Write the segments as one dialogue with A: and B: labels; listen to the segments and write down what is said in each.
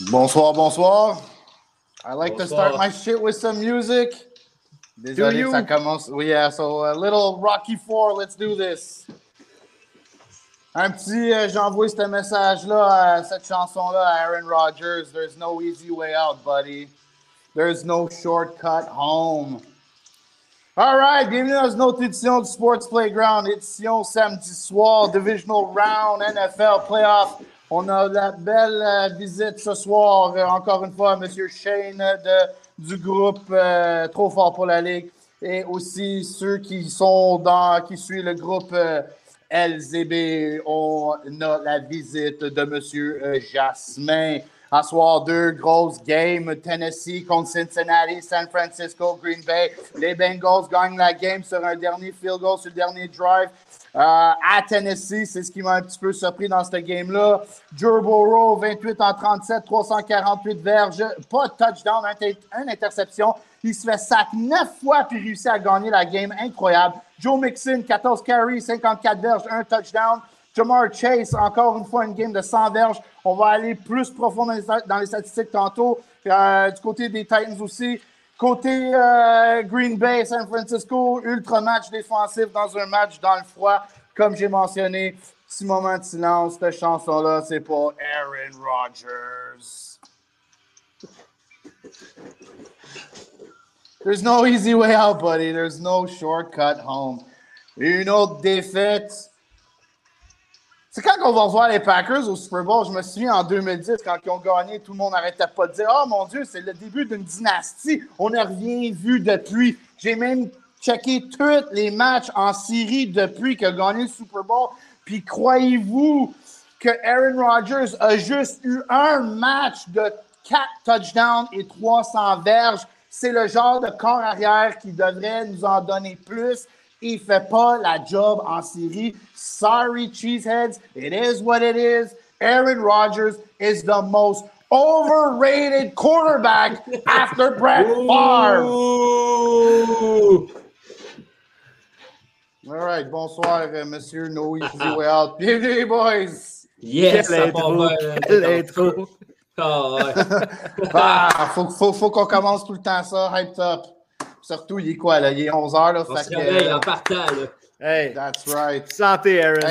A: Bonsoir, bonsoir. I like bonsoir. to start my shit with some music. Désolé que ça commence. Oui, yeah, so a little Rocky 4, let's do this. Un petit, euh, j'envoie ce message-là, cette chanson-là à Aaron Rodgers. There's no easy way out, buddy. There's no shortcut home. All right, bienvenue dans une autre édition du Sports Playground, édition samedi soir, Divisional Round, NFL Playoff. On a la belle euh, visite ce soir, euh, encore une fois, M. Shane du groupe euh, Trop Fort pour la Ligue et aussi ceux qui sont dans, qui suivent le groupe LZB. On a la visite de M. Jasmin. À soir, deux grosses games. Tennessee contre Cincinnati, San Francisco, Green Bay. Les Bengals gagnent la game sur un dernier field goal sur le dernier drive. Euh, à Tennessee, c'est ce qui m'a un petit peu surpris dans cette game-là. Joe Burrow, 28 en 37, 348 verges, pas de touchdown, une interception. Il se fait sac neuf fois puis réussit à gagner la game. Incroyable. Joe Mixon, 14 carries, 54 verges, un touchdown. Jamar Chase, encore une fois, une game de 100 verges. On va aller plus profond dans les, statistiques tantôt. Euh, du côté des Titans aussi. Côté euh, Green Bay, San Francisco, ultra match défensif dans un match dans le froid. Comme j'ai mentionné, petit moment de silence, cette chanson-là, c'est pour Aaron Rodgers. There's no easy way out, buddy. There's no shortcut home. Une autre défaite c'est quand on va voir les Packers au Super Bowl, je me souviens en 2010, quand ils ont gagné, tout le monde n'arrêtait pas de dire Oh mon Dieu, c'est le début d'une dynastie. On n'a rien vu depuis. J'ai même checké tous les matchs en série depuis qu'il a gagné le Super Bowl. Puis croyez-vous que Aaron Rodgers a juste eu un match de 4 touchdowns et 300 verges? C'est le genre de corps arrière qui devrait nous en donner plus. Il fait pas la job en série. Sorry, cheeseheads. It is what it is. Aaron Rodgers is the most overrated quarterback after Brett Favre. All right, bonsoir, euh, monsieur No Easy Way Out. Bienvenue, boys.
B: Yes, Quelle intro. Quelle intro.
A: Oh, ouais. ah, faut, faut, faut qu'on commence tout le temps ça, hyped up. Surtout, il est quoi, là? Il est 11h, là.
B: On se réveille en partant, là.
A: Hey, That's right.
C: Santé, Aaron.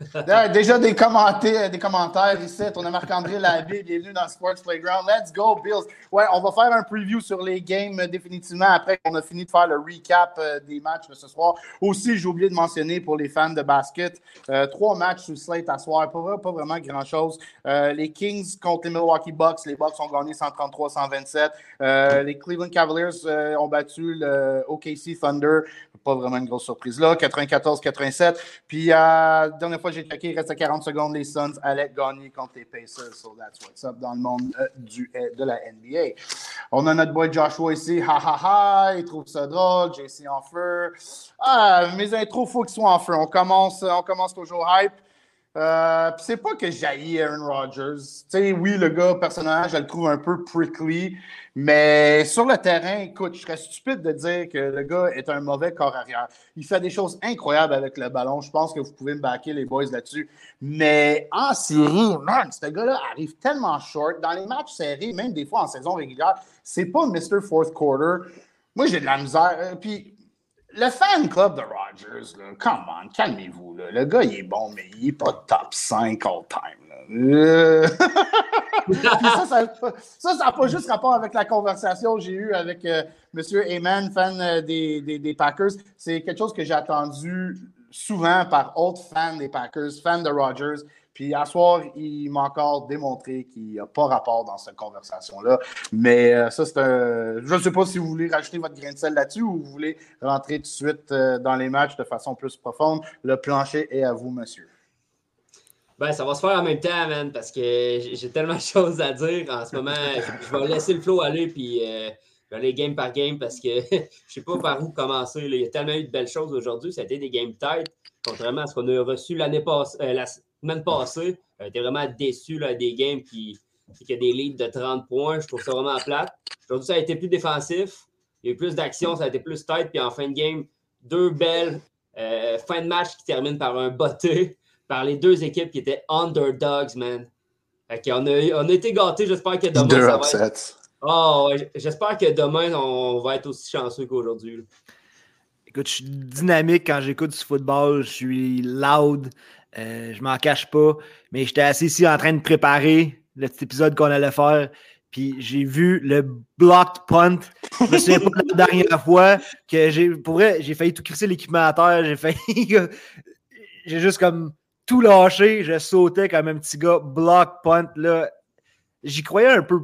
A: Déjà des commentaires, des commentaires ici. On a Marc-André Labé, bienvenue dans Sports Playground. Let's go, Bills. Ouais, on va faire un preview sur les games définitivement après qu'on a fini de faire le recap euh, des matchs de ce soir. Aussi, j'ai oublié de mentionner pour les fans de basket, euh, trois matchs sous slate à soir, pas, vraiment grand-chose. Euh, les Kings contre les Milwaukee Bucks, les Bucks ont gagné 133-127. les Cleveland Cavaliers ont battu le OKC Thunder, pas vraiment une grosse surprise là, 94-87. Puis, dernière fois j'ai checké, il reste à 40 secondes, les Suns allaient gagner contre les Pacers. So that's what's up dans le monde euh, du, euh, de la NBA. On a notre boy Joshua ici, ha ha ha, il trouve ça drôle, JC en feu. Ah, mes intros, faut qu'ils soient en feu. On commence, on commence toujours hype. Euh, c'est pas que j'haïs Aaron Rodgers. Sais, oui, le gars, personnage, je le trouve un peu prickly, mais sur le terrain, écoute, je serais stupide de dire que le gars est un mauvais corps arrière. Il fait des choses incroyables avec le ballon. Je pense que vous pouvez me backer, les boys, là-dessus. Mais en série, man, ce gars-là arrive tellement short. Dans les matchs serrés, même des fois en saison régulière, c'est pas Mr. Fourth Quarter. Moi, j'ai de la misère. Euh, puis le fan club de Rogers, là, come on, calmez-vous. Le gars, il est bon, mais il n'est pas top 5 all time. Euh. ça, ça n'a pas juste rapport avec la conversation que j'ai eue avec euh, M. Heyman, fan euh, des, des, des, Packers. C'est quelque chose que j'ai attendu souvent par autres fans des Packers, fans de Rogers. Puis à soir, il m'a encore démontré qu'il n'y a pas rapport dans cette conversation-là. Mais euh, ça, c'est un. Je ne sais pas si vous voulez rajouter votre grain de sel là-dessus ou vous voulez rentrer tout de suite euh, dans les matchs de façon plus profonde. Le plancher est à vous, monsieur.
B: Ben, ça va se faire en même temps, man, parce que j'ai tellement de choses à dire en ce moment. Je, vais laisser le flow aller, puis euh, je vais aller game par game parce que je ne sais pas par où commencer. Il y a tellement eu de belles choses aujourd'hui. Été des games tight, contrairement à ce qu'on a reçu l'année passée, semaine passée. J'étais vraiment déçu là, des games qui, qui a des leads de 30 points. Je trouve ça vraiment plate. Aujourd'hui, ça a été plus défensif. Il y a eu plus d'action, ça a été plus tight. Puis en fin de game, deux belles euh, fins de match qui terminent par un botté par les deux équipes qui étaient underdogs, man. on, a, on a été gâtés. J'espère que demain.
A: Deux
B: ça
A: upsets.
B: Va être... oh, J'espère que demain, on va être aussi chanceux qu'aujourd'hui.
C: Écoute, je suis dynamique quand j'écoute du football. Je suis loud. Euh, je m'en cache pas. Mais j'étais assis ici en train de préparer le petit épisode qu'on allait faire. Puis j'ai vu le blocked punt. Je me souviens pas la dernière fois que j'ai. Pour vrai, j'ai failli tout crisser l'équipement à terre. J'ai failli. j'ai juste comme tout lâché. Je sautais comme un petit gars. Block punt, là. J'y croyais un peu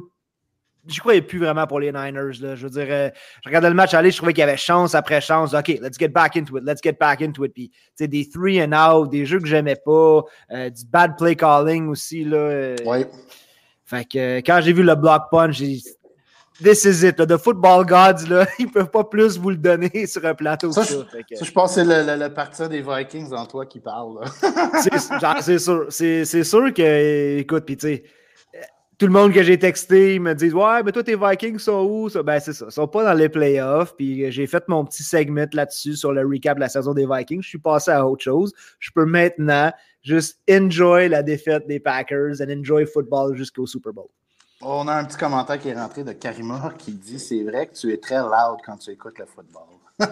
C: j'y croyais plus vraiment pour les Niners. Là. Je veux dire, euh, je regardais le match aller, je trouvais qu'il y avait chance après chance. OK, let's get back into it, let's get back into it. Puis, des three and out, des jeux que j'aimais pas, euh, du bad play calling aussi. Là, euh.
A: Oui.
C: Fait que quand j'ai vu le block punch, j'ai dit, This is it. The football gods, là, ils peuvent pas plus vous le donner sur un plateau
A: ça.
C: que ça.
A: Je, ça je pense que c'est le, le, le, parti des Vikings en toi qui parle.
C: c'est sûr. C'est sûr que, écoute, puis tu sais, tout le monde que j'ai texté me dit Ouais, mais toi, tes Vikings sont où? Ben, c'est ça. Ils sont pas dans les playoffs. Puis j'ai fait mon petit segment là-dessus sur le recap de la saison des Vikings. Je suis passé à autre chose. Je peux maintenant juste enjoy la défaite des Packers and enjoy football jusqu'au Super Bowl.
A: On a un petit commentaire qui est rentré de Karima qui dit C'est vrai que tu es très loud quand tu écoutes le football.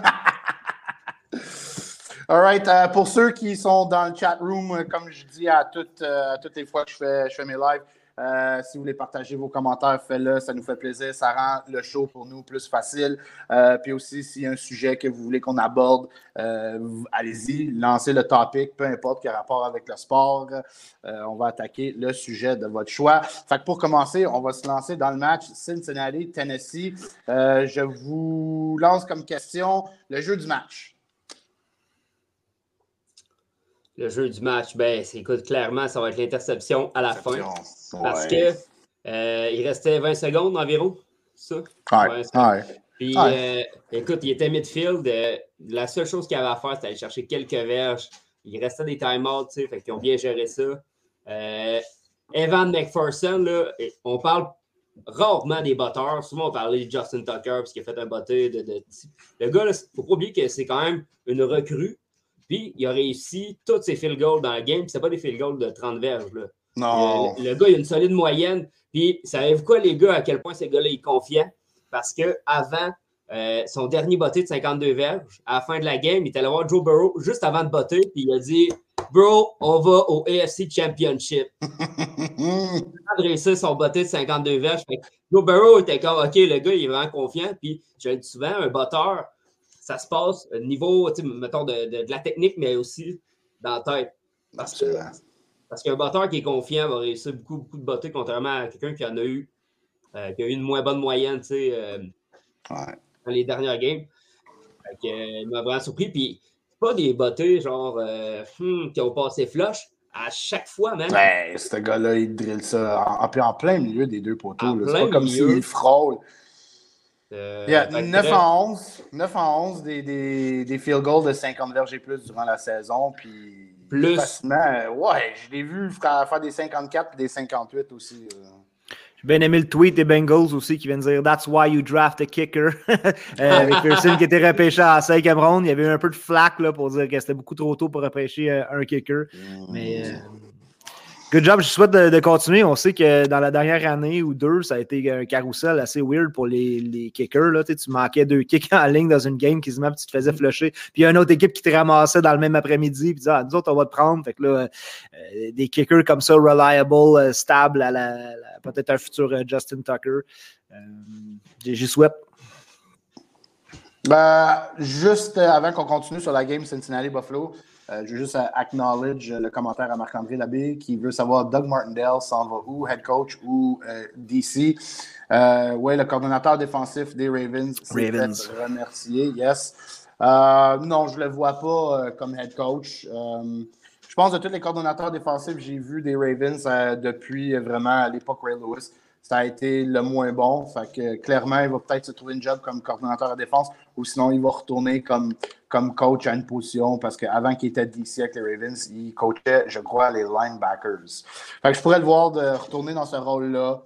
A: All right. Uh, pour ceux qui sont dans le chat room, comme je dis à toutes, uh, à toutes les fois que je fais, je fais mes lives, euh, si vous voulez partager vos commentaires, faites-le, ça nous fait plaisir. Ça rend le show pour nous plus facile. Euh, puis aussi, s'il y a un sujet que vous voulez qu'on aborde, euh, allez-y, lancez le topic, peu importe quel rapport avec le sport. on va attaquer le sujet de votre choix. Fait que pour commencer, on va se lancer dans le match Cincinnati-Tennessee. je vous lance comme question le jeu du match.
B: Le jeu du match, ben, écoute, clairement, ça va être l'interception à la fin. Parce que euh, il restait 20 secondes environ, ça?
A: Ouais, ouais.
B: Puis, euh, écoute, il était midfield. Euh, la seule chose qu'il avait à faire, c'était aller chercher quelques verges. Il restait des timeouts, tu sais, fait qu'ils ont bien géré ça. Evan McPherson, là, on parle rarement des batteurs. Souvent, on parlait de Justin Tucker parce qu'il a fait un botté de, de, Le gars, il ne faut pas oublier que c'est quand même une recrue. Puis, il a réussi tous ses field goals dans le game. Puis, c'est pas des field goals de 30 verges. Là.
A: Non.
B: Le, le, gars, il a une solide moyenne. Puis, savez-vous quoi, les gars, à quel point ces gars-là, ils confiaient? Parce qu'avant euh, son dernier botté de 52 verges, à la fin de la game, il était allé voir Joe Burrow juste avant de botter. Puis, il a dit Bro, on va au AFC Championship. il a réussi son botté de 52 verges. Que Joe Burrow était comme OK, le gars, il est vraiment confiant. Puis, je le dis souvent, un botteur, ça se passe au niveau, mettons, de, de, de, la technique, mais aussi dans la tête. Parce que, parce qu'un batteur qui est confiant va réussir beaucoup, beaucoup de botter, contrairement à quelqu'un qui en a eu, euh, qui a eu une moins bonne moyenne, tu sais, euh,
A: ouais.
B: dans les dernières games. Fait que, euh, il m'a vraiment surpris. Puis, c'est pas des bottées, genre, hmm, qui ont passé flush. À chaque fois, même.
A: Ben, ce gars-là, il drille ça en, en, plein milieu des deux poteaux. C'est pas comme s'il frôle. Euh, yeah, 9 en 11, 9 en 11 des, des, des, field goals de 50 verges et plus durant la saison. Puis,
B: plus.
A: Ouais, je l'ai vu faire, des 54 et des 58 aussi. Euh.
C: J'ai bien aimé le tweet des Bengals aussi qui vient de dire That's why you draft a kicker. euh, avec Pearson qui était repêché à 5 ronde. Il y avait eu un peu de flack là, pour dire que c'était beaucoup trop tôt pour repêcher euh, un kicker. Mm. Mais. Good job, je souhaite de, de, continuer. On sait que dans la dernière année ou deux, ça a été un carrousel assez weird pour les, les kickers. Là. Tu, sais, tu manquais deux kicks en ligne dans une game quasiment, puis tu te faisais flusher. Puis il y a une autre équipe qui te ramassait dans le même après-midi, puis disait ah, nous autres, on va te prendre. Fait que là, euh, des kickers comme ça, reliable, euh, stable, à la, la peut-être un futur euh, Justin Tucker. Euh, J'y souhaite.
A: Ben, juste avant qu'on continue sur la game Cincinnati-Buffalo, euh, je veux juste acknowledge le commentaire à Marc-André Labbé qui veut savoir Doug Martindale s'en va où, head coach ou euh, DC. Euh, oui, le coordonnateur défensif des Ravens.
C: Ravens.
A: Remercié, yes. non, je ne le vois pas comme head coach. je pense que de tous les coordonnateurs défensifs que j'ai vus des Ravens depuis vraiment l'époque Ray Lewis, ça a été le moins bon. Fait que clairement, il va peut-être se trouver une job comme coordonnateur de défense ou sinon il va retourner comme, comme coach à une position parce qu'avant qu'il était DC avec les Ravens, il coachait, je crois, les linebackers. Fait que je pourrais le voir de retourner dans ce rôle-là.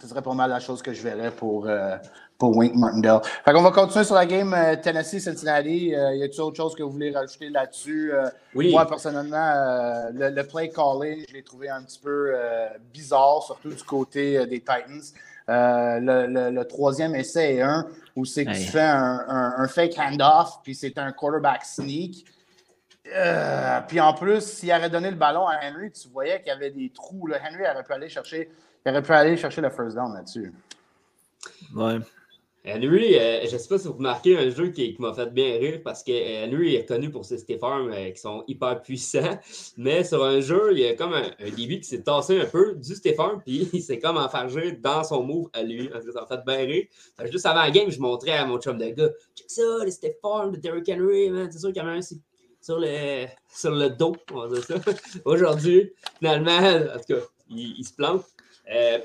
A: ce serait pas mal la chose que je verrais pour, euh, pour Wink Martindale. Fait qu'on va continuer sur la game euh, Tennessee-Cincinnati. Euh, y a-t-il autre chose que vous voulez rajouter là-dessus?
B: oui.
A: Moi, personnellement, le, play calling, je l'ai trouvé un petit peu bizarre, surtout du côté des Titans. Le, troisième essai est un où c'est que tu fais un, un fake handoff, puis c'est un quarterback sneak. puis en plus, s'il avait donné le ballon à Henry, tu voyais qu'il y avait des trous. Là. Henry aurait pu aller chercher il aurait pu aller chercher le first down là-dessus.
C: Ouais.
B: Henry, euh, je ne sais pas si vous remarquez un jeu qui, m'a fait bien rire parce que Henry est connu pour ses Stéphane euh, qui sont hyper puissants. Mais sur un jeu, il y a comme un, début qui s'est tassé un peu du Stéphane, puis il s'est comme enfargé dans son move à lui. Ça m'a fait bien rire. Juste avant la game, je montrais à mon chum de gars Check ça, les Stéphane de Derrick Henry, c'est sûr qu'il y en a un sur le, sur le dos, on va dire ça. Aujourd'hui, finalement, en tout cas, il se plante. Euh,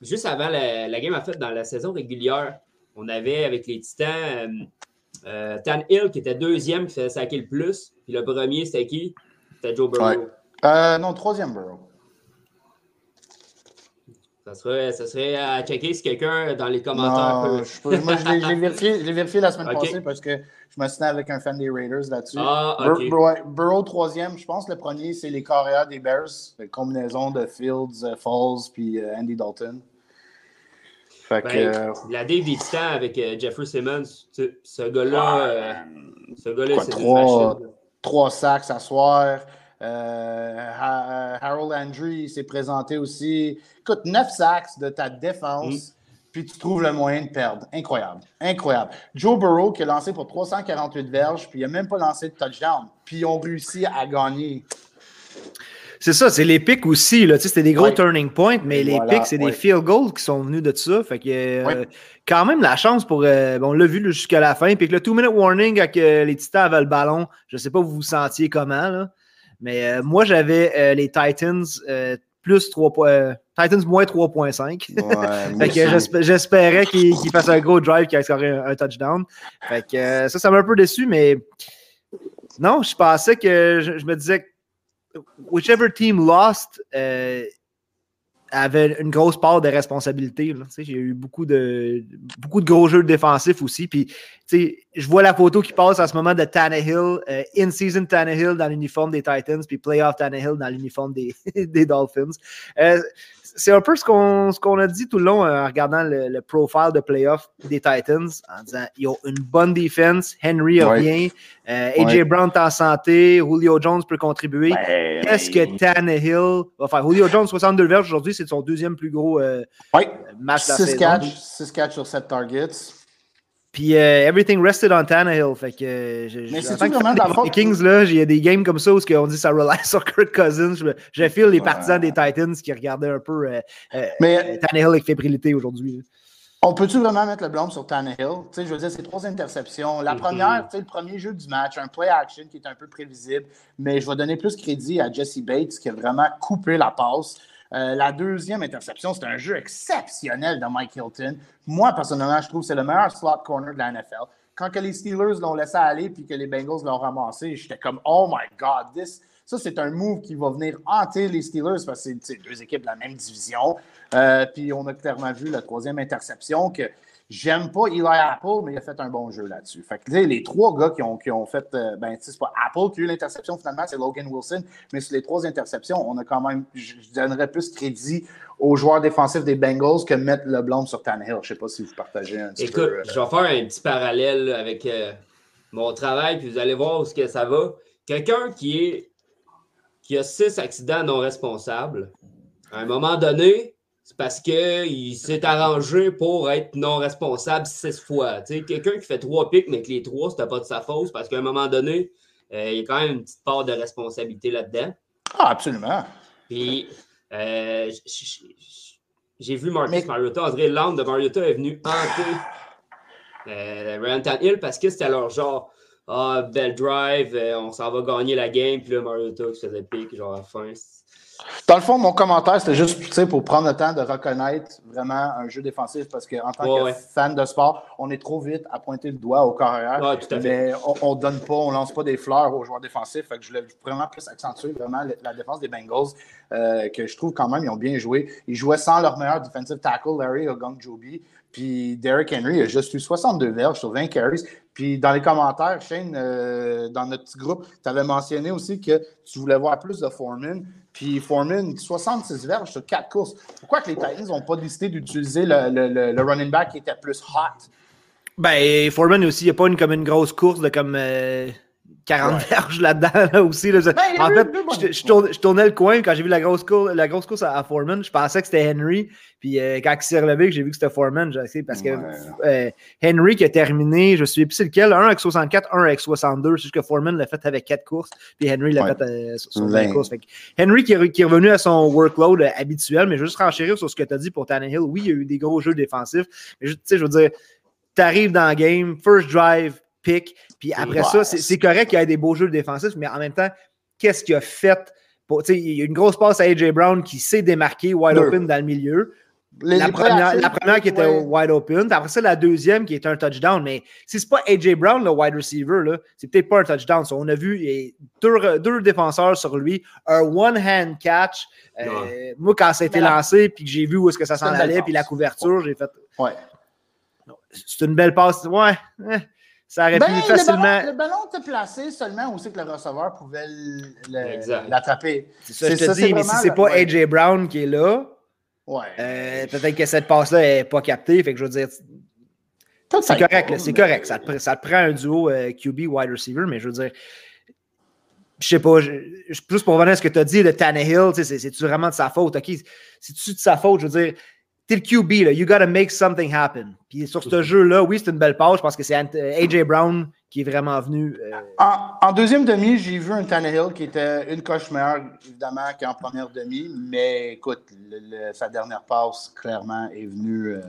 B: juste avant la, game, en fait, dans la saison régulière, on avait avec les Titans euh, euh, Tan Hill qui était deuxième, qui faisait saquer le plus. Puis le premier, c'était qui? C'était Joe Burrow.
A: non, troisième Burrow.
B: Ça serait, ça serait à checker si quelqu'un dans les commentaires
A: non, peut. moi, je l'ai vérifié, vérifié, la semaine passée parce que je me suis avec un fan des Raiders là-dessus.
B: Ah,
A: Burrow, troisième. Je pense que le premier, c'est les Coréas des Bears. La combinaison de Fields, euh, Falls puis euh, Andy Dalton.
B: Fait ben, que, euh, la Dave avec Jeffrey Simmons, ce gars-là, ce gars-là, c'est
A: trois, trois sacs à soir. Euh, Harold Landry s'est présenté aussi. Écoute, 9 sacks de ta défense, mm. puis tu trouves le moyen de perdre. Incroyable. Incroyable. Joe Burrow qui a lancé pour 348 verges, puis il n'a même pas lancé de touchdown. Puis ils ont réussi à gagner.
C: C'est ça, c'est les pics aussi. C'était des gros turning points, mais les pics, c'est des field goals qui sont venus de ça. Fait que euh, quand même la chance pour. Euh, on l'a vu jusqu'à la fin. Puis que le two-minute warning avec les Titans avaient le ballon, je ne sais pas vous vous sentiez comment. Là. Mais euh, moi, j'avais euh, les Titans euh, plus 3 Titans moins 3.5. j'espérais qu'ils fassent un gros drive qui ait un, un touchdown. Fait que ça, ça m'a un peu déçu, mais non, je pensais que je, me disais whichever team lost, avait une grosse part de responsabilité. J'ai eu beaucoup de, beaucoup de gros jeux défensifs aussi. Puis, je vois la photo qui passe en ce moment de Tannehill, euh, in-season Tannehill dans l'uniforme des Titans, puis playoff Tannehill dans l'uniforme des, des Dolphins. Euh, c'est un peu ce qu'on a dit tout le long euh, en regardant le, profile de playoff des Titans, en disant ils ont une bonne défense, Henry revient, euh, AJ Brown est en santé, Julio Jones peut contribuer. Qu'est-ce que Tannehill va faire? Julio Jones, 62 verges aujourd'hui, c'est son deuxième plus gros euh, match de la 6
A: catch, 6 catch sur 7 targets.
C: Puis euh, everything rested on Tannehill. Fait que euh,
A: Mais c'est vraiment de la faute.
C: Kings, là, il y a des games comme ça où on dit ça rely sur Kirk Cousins. Je, je file les partisans des Titans qui regardaient un peu euh, Mais, Tannehill avec fébrilité aujourd'hui.
A: On peut-tu vraiment mettre le blâme sur Tannehill? Je veux dire, c'est trois interceptions. La mm-hmm. première, tu sais, le premier jeu du match, un play action qui est un peu prévisible, mais je vais donner plus crédit à Jesse Bates qui a vraiment coupé la passe. Euh, la deuxième interception, c'est un jeu exceptionnel de Mike Hilton. Moi, personnellement, je trouve que c'est le meilleur slot corner de la NFL. Quand que les Steelers l'ont laissé aller puis que les Bengals l'ont ramassé, j'étais comme Oh my God, this. Ça, c'est un move qui va venir hanter les Steelers parce que c'est deux équipes de la même division. Euh, puis on a clairement vu la troisième interception que J'aime pas Eli Apple, mais il a fait un bon jeu là-dessus. Fait que les trois gars qui ont, qui ont fait, euh, ben, c'est pas Apple qui a eu l'interception finalement, c'est Logan Wilson, mais sur les trois interceptions, on a quand même, je, donnerais plus crédit aux joueurs défensifs des Bengals que mettre le blâme sur Tannehill. Je sais pas si vous partagez un petit
B: Écoute, peu. Écoute, je vais faire un petit parallèle avec euh, mon travail, puis vous allez voir où ce que ça va. Quelqu'un qui est qui a six accidents non responsables, à un moment donné, c'est parce qu'il s'est arrangé pour être non responsable six fois. Quelqu'un qui fait trois pics, mais que les trois, c'était pas de sa faute, parce qu'à un moment donné, euh, il y a quand même une petite part de responsabilité là-dedans.
A: Ah, absolument.
B: Puis, euh, j'ai vu Marcus Mariota, André Land de Mariota est venu hanter euh, Ryan Hill parce que c'était leur genre ah, belle drive, euh, on s'en va gagner la game, puis là, Mariota qui faisait pic, genre à la fin.
A: Dans le fond, mon commentaire, c'était juste pour prendre le temps de reconnaître vraiment un jeu défensif parce qu'en tant que fan de sport, on est trop vite à pointer le doigt au carrière. mais on ne donne pas, on lance pas des fleurs aux joueurs défensifs. Fait que je voulais vraiment plus accentuer vraiment la défense des Bengals, euh, que je trouve quand même, ils ont bien joué. Ils jouaient sans leur meilleur defensive tackle, Larry Ogunjobi. Puis Derrick Henry a juste eu 62 verges sur 20 carries. Puis dans les commentaires, Shane, euh, dans notre petit groupe, tu avais mentionné aussi que tu voulais voir plus de Foreman. Puis Foreman, 66 verges sur 4 courses. Pourquoi que les Titans n'ont pas décidé d'utiliser le, running back qui était plus hot?
C: Ben, Foreman aussi, il n'y a pas une, comme une grosse course de comme. Euh, 40 verges là-dedans aussi. Là. en fait, je, tournais, le coin quand j'ai vu la grosse course, la grosse course à, Foreman. Je pensais que c'était Henry. Puis euh, quand il s'est relevé, j'ai vu que c'était Foreman. J'ai parce que euh, Henry qui a terminé, je suis plus lequel, un avec 64, un avec 62. C'est juste que Foreman l'a fait avec 4 courses. Puis Henry l'a fait euh, sur 20 courses. Henry qui est, qui est, revenu à son workload habituel, mais juste renchérir sur ce que tu as dit pour Tannehill. Oui, il y a eu des gros jeux défensifs. Mais tu sais, je veux dire, tu arrives dans le game, first drive, pick. Puis après ça, c'est correct qu'il y ait des beaux jeux défensifs, mais en même temps, qu'est-ce qu'il a fait? Pour, il y a une grosse passe à A.J. Brown qui s'est démarqué wide open dans le milieu. la, première, la, première, qui était wide open. Puis après ça, la deuxième qui est un touchdown. Mais si c'est pas A.J. Brown, le wide receiver, c'est peut-être pas un touchdown. on a vu deux, deux, défenseurs sur lui. Un one-hand catch. Euh, moi, quand ça a été lancé, puis que j'ai vu où est-ce que ça s'en allait, puis la couverture, j'ai fait.
A: Ouais.
C: C'est une belle passe. Ouais. Ça aurait pu ben, facilement.
A: Le ballon, était placé seulement où c'est que le receveur pouvait l'attraper.
C: C'est ça, je te dis, mais si c'est pas AJ Brown qui est là,
A: ouais.
C: Euh, peut-être que cette passe-là n'est pas captée. Fait que je veux dire. C'est correct, c'est correct. Ça te, ça prend un duo euh, QB wide receiver, mais je veux dire. Je sais pas, plus pour revenir à ce que tu as dit de Tannehill, c'est-tu vraiment de sa faute? OK, c'est-tu de sa faute? Je veux dire, t'es le QB, là. You gotta make something happen. Puis sur ce jeu-là, oui, c'est une belle page parce que c'est AJ Brown qui est vraiment venu. Euh,
A: en, deuxième demi, j'ai vu un Tannehill qui était une coche meilleure, évidemment, qu'en première demi. Mais écoute, sa dernière passe, clairement, est venue. Euh,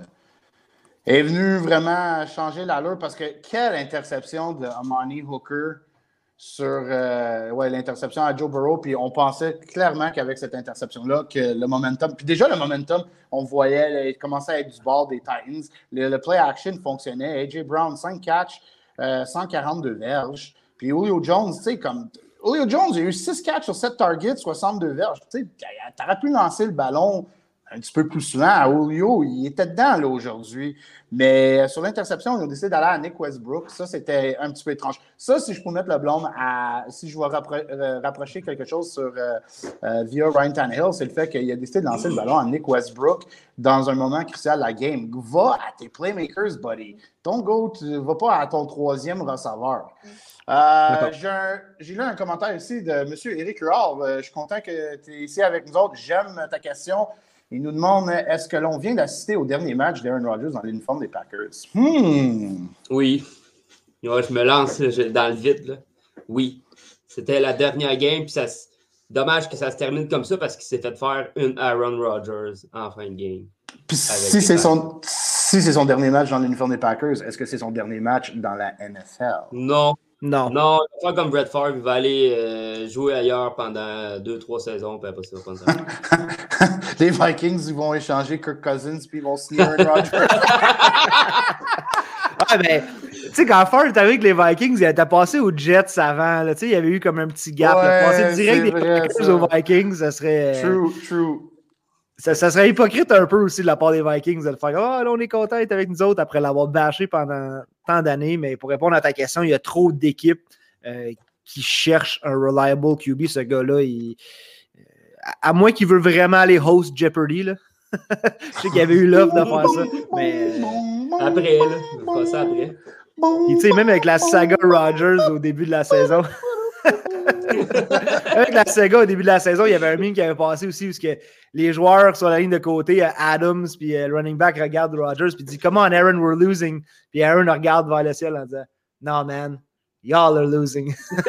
A: est venue vraiment changer l'allure parce que quelle interception de Amani Hooker sur euh, ouais, l'interception à Joe Burrow. Puis on pensait clairement qu'avec cette interception-là, que le momentum. Puis déjà, le momentum, on voyait, il commençait à être du bord des Titans. Le, play action fonctionnait. A.J. Brown, 5 catchs, 142 verges. Puis Julio Jones, tu sais, comme. Julio Jones, il a eu 6 catchs sur 7 targets, 62 verges. Tu sais, t'aurais pu lancer le ballon un petit peu plus souvent à Julio. Il était dedans là aujourd'hui. Mais sur l'interception, ils ont décidé d'aller à Nick Westbrook. Ça, c'était un petit peu étrange. Ça, si je peux mettre le blâme à. Si je euh, rapprocher quelque chose sur euh, euh, via Ryan Tannehill, c'est le fait qu'il a décidé de lancer le ballon à Nick Westbrook dans un moment crucial de la game. Va à tes playmakers, buddy. Don't go, tu vas pas à ton troisième receveur. J'ai lu un commentaire ici de M. Eric Rural. je suis content que tu es ici avec nous autres. J'aime ta question. Il nous demande est-ce que l'on vient d'assister au dernier match d'Aaron Rodgers dans l'uniforme des Packers? Hmm.
B: Oui. je me lance dans le vide. Oui. C'était la dernière game. Puis ça, dommage que ça se termine comme ça parce qu'il s'est fait faire une Aaron Rodgers en fin de game.
A: si c'est son, si son dernier match dans l'uniforme des Packers, est-ce que c'est son dernier match dans la NFL?
B: Non.
C: Non.
B: Non, va comme Brett Favre, il va aller euh, jouer ailleurs pendant deux, trois saisons, puis après ça, va ça.
A: Les Vikings, ils vont échanger Kirk Cousins, puis ils vont signer Aaron Rodgers.
C: ouais, mais tu sais, quand Favre est avec les Vikings, il était passé aux Jets avant. Tu sais, il y avait eu comme un petit gap. Ouais, passer direct des Packers aux Vikings, ça serait.
A: True, true.
C: Ça, serait hypocrite un peu aussi de la part des Vikings de le faire. Ah, oh, là, on est content d'être avec nous autres après l'avoir bâché pendant tant d'années. Mais pour répondre à ta question, il y a trop d'équipes euh, qui cherchent un reliable QB. Ce gars-là, euh, à moins qu'il veut vraiment aller host Jeopardy, là. je sais qu'il y avait eu l'offre de faire ça. Mais...
B: Euh, après, là. Pas ça après.
C: Tu sais, même avec la saga Rogers au début de la saison. Avec la Sega, au début de la saison, il y avait un meme qui avait passé aussi où que les joueurs sur la ligne de côté, Adams, puis euh, le running back regarde Rogers, puis dit Come on, Aaron, we're losing. Puis Aaron regarde vers le ciel en disant No, man, y'all are losing.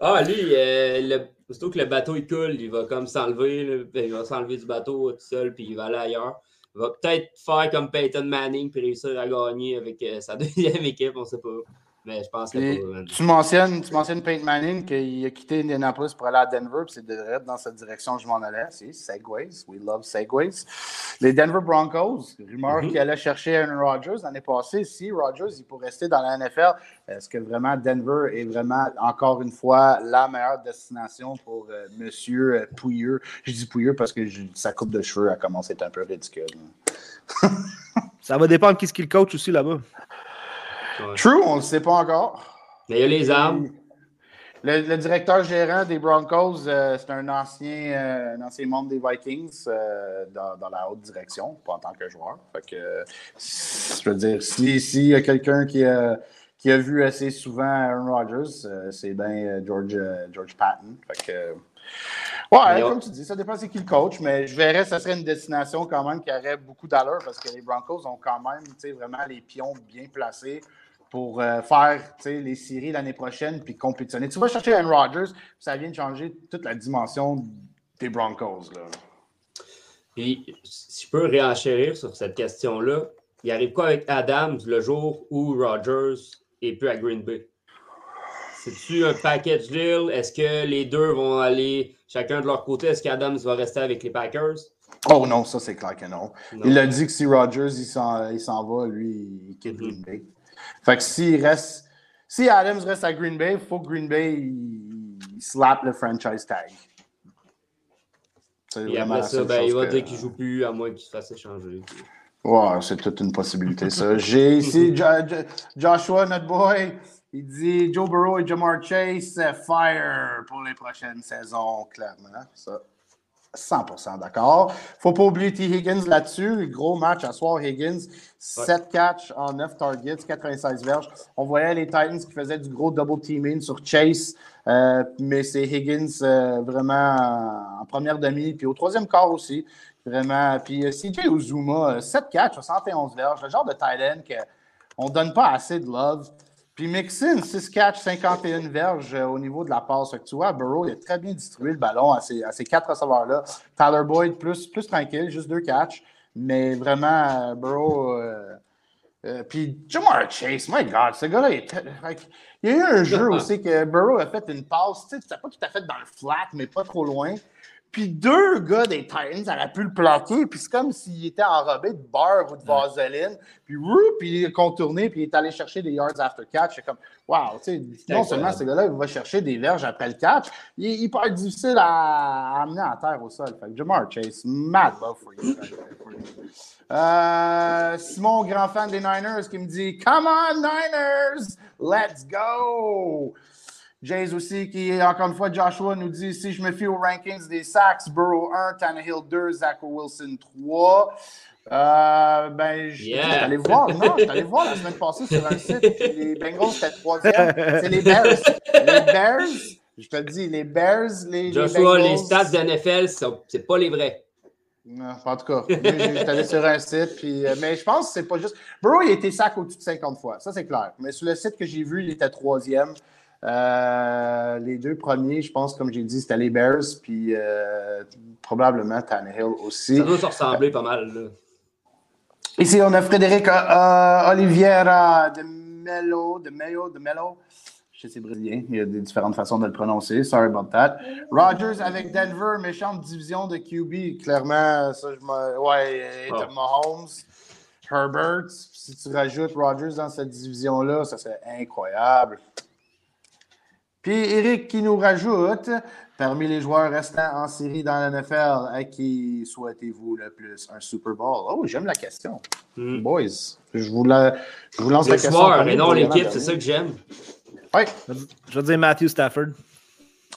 B: ah, lui, euh, le, surtout que le bateau il coule, il va comme s'enlever, il va s'enlever du bateau tout seul, puis il va aller ailleurs. Il va peut-être faire comme Peyton Manning, puis réussir à gagner avec euh, sa deuxième équipe, on sait pas. Mais je pense
A: que tu mentionnes, tu mentionnes Peyton Manning qu'il a quitté Indianapolis pour aller à Denver, puis c'est direct dans cette direction que je m'en allais. C'est Segways. We love Segways. Les Denver Broncos, rumeur mm-hmm. qu'il allait chercher Aaron Rodgers l'année passée. Si Rodgers il pour rester dans la NFL, est-ce que vraiment Denver est vraiment, encore une fois, la meilleure destination pour M. Euh, Monsieur euh, Pouilleux? Je dis Pouilleux parce que sa coupe de cheveux a commencé à être un peu ridicule.
C: Ça va dépendre de qui le coach aussi là-bas.
A: True, on ne le sait pas encore.
B: Mais il y a les armes.
A: Le, directeur gérant des Broncos, euh, c'est un ancien, euh, ancien membre des Vikings euh, dans, la haute direction, pas en tant que joueur. Fait que, je veux dire, s'il y a quelqu'un qui a, qui a vu assez souvent Aaron Rodgers, c'est bien George, George Patton. Fait que, Ouais, comme tu dis, ça dépend c'est qui le coach, mais je verrais que ça serait une destination quand même qui aurait beaucoup d'allure parce que les Broncos ont quand même vraiment les pions bien placés pour euh, faire les séries l'année prochaine puis compétitionner. Tu vas chercher Aaron Rodgers, ça vient de changer toute la dimension des Broncos. Là.
B: Puis, si je peux réenchérir sur cette question-là, il arrive quoi avec Adams le jour où Rodgers est plus à Green Bay? C'est-tu un package deal? Est-ce que les deux vont aller chacun de leur côté? Est-ce qu'Adams va rester avec les Packers?
A: Oh non, ça c'est clair que non. Il a dit que si Rodgers il s'en va, lui, il quitte Green mm-hmm. Bay. Fait que s'il reste. Si Adams reste à Green Bay, il faut que Green Bay il, slap le franchise tag.
B: Et après ça, ben, il va dire qu'il ne joue plus à moins qu'il se fasse échanger.
A: Ouais, c'est toute une possibilité, ça. J'ai ici Joshua, notre boy. Il dit Joe Burrow et Jamar Chase, euh, fire pour les prochaines saisons, clairement. Ça, 100% d'accord? Faut pas oublier T. Higgins là-dessus. Gros match à soir, Higgins. 7 catch en 9 targets, 96 verges. On voyait les Titans qui faisaient du gros double teaming sur Chase, euh, mais c'est Higgins euh, vraiment en première demi, puis au troisième quart aussi. Vraiment. Puis CJ Uzuma, 7 catch, 71 verges. Le genre de tight qu'on ne donne pas assez de love. Puis Mixon, 6 catch, 51 verges euh, au niveau de la passe. tu vois, Burrow, il a très bien distribué le ballon à ces, quatre receveurs-là. Tyler Boyd, plus, plus tranquille, juste deux catchs. Mais vraiment, euh, Burrow. Euh, puis Jamar Chase, my God, ce gars-là, il, il y a eu un jeu aussi que Burrow a fait une passe, tu sais, pas tout à fait dans le flat, mais pas trop loin. Puis deux gars des Titans auraient pu le plaquer, puis c'est comme s'il était enrobé de beurre ou de vaseline. Puis, puis il est contourné, puis il est allé chercher des yards after catch. C'est comme, wow, tu sais, non seulement ce gars-là, il va chercher des verges après le catch, il, peut être difficile à, amener à terre au sol. Fait que Jamar Chase, mad you. Euh, Simon, grand fan des Niners, qui me dit Come on, Niners, let's go! James aussi, qui, encore une fois, Joshua nous dit si je me fie aux rankings des Sacks, Burrow 1, Tannehill 2, Zach Wilson 3. Euh, ben, je suis allé voir, non, je allé voir la semaine passée sur un site, les Bengals étaient troisième. C'est les Bears. Les Bears, je te le dis, les Bears, les.
B: Joshua, les, stats de NFL, c'est pas les vrais.
A: Non, en tout cas, j'étais allé sur un site, puis, euh, mais je pense que c'est pas juste. Burrow, il a été sac au-dessus de 50 fois, ça c'est clair. Mais sur le site que j'ai vu, il était troisième. Euh, les deux premiers, je pense, comme j'ai dit, c'était les Bears, puis euh, probablement Tannehill aussi.
B: Ça doit se ressembler pas mal.
A: Ici, on a Frédéric euh, Oliviera de Melo, de Melo, de Melo. Je sais, c'est brésilien. Il y a des différentes façons de le prononcer. Sorry about that. Rogers avec Denver, méchante division de QB. Clairement, ça, je me. Ouais, oh. Mahomes, Herbert. Si tu rajoutes Rogers dans cette division-là, ça serait incroyable. Puis Eric qui nous rajoute, parmi les joueurs restants en série dans la NFL, à qui souhaitez-vous le plus? Un Super Bowl? Oh, j'aime la question. Hmm. Boys, je vous, la, je vous lance la question.
B: mais non l'équipe, c'est ça que j'aime.
A: Oui.
C: Je vais dire Matthew Stafford.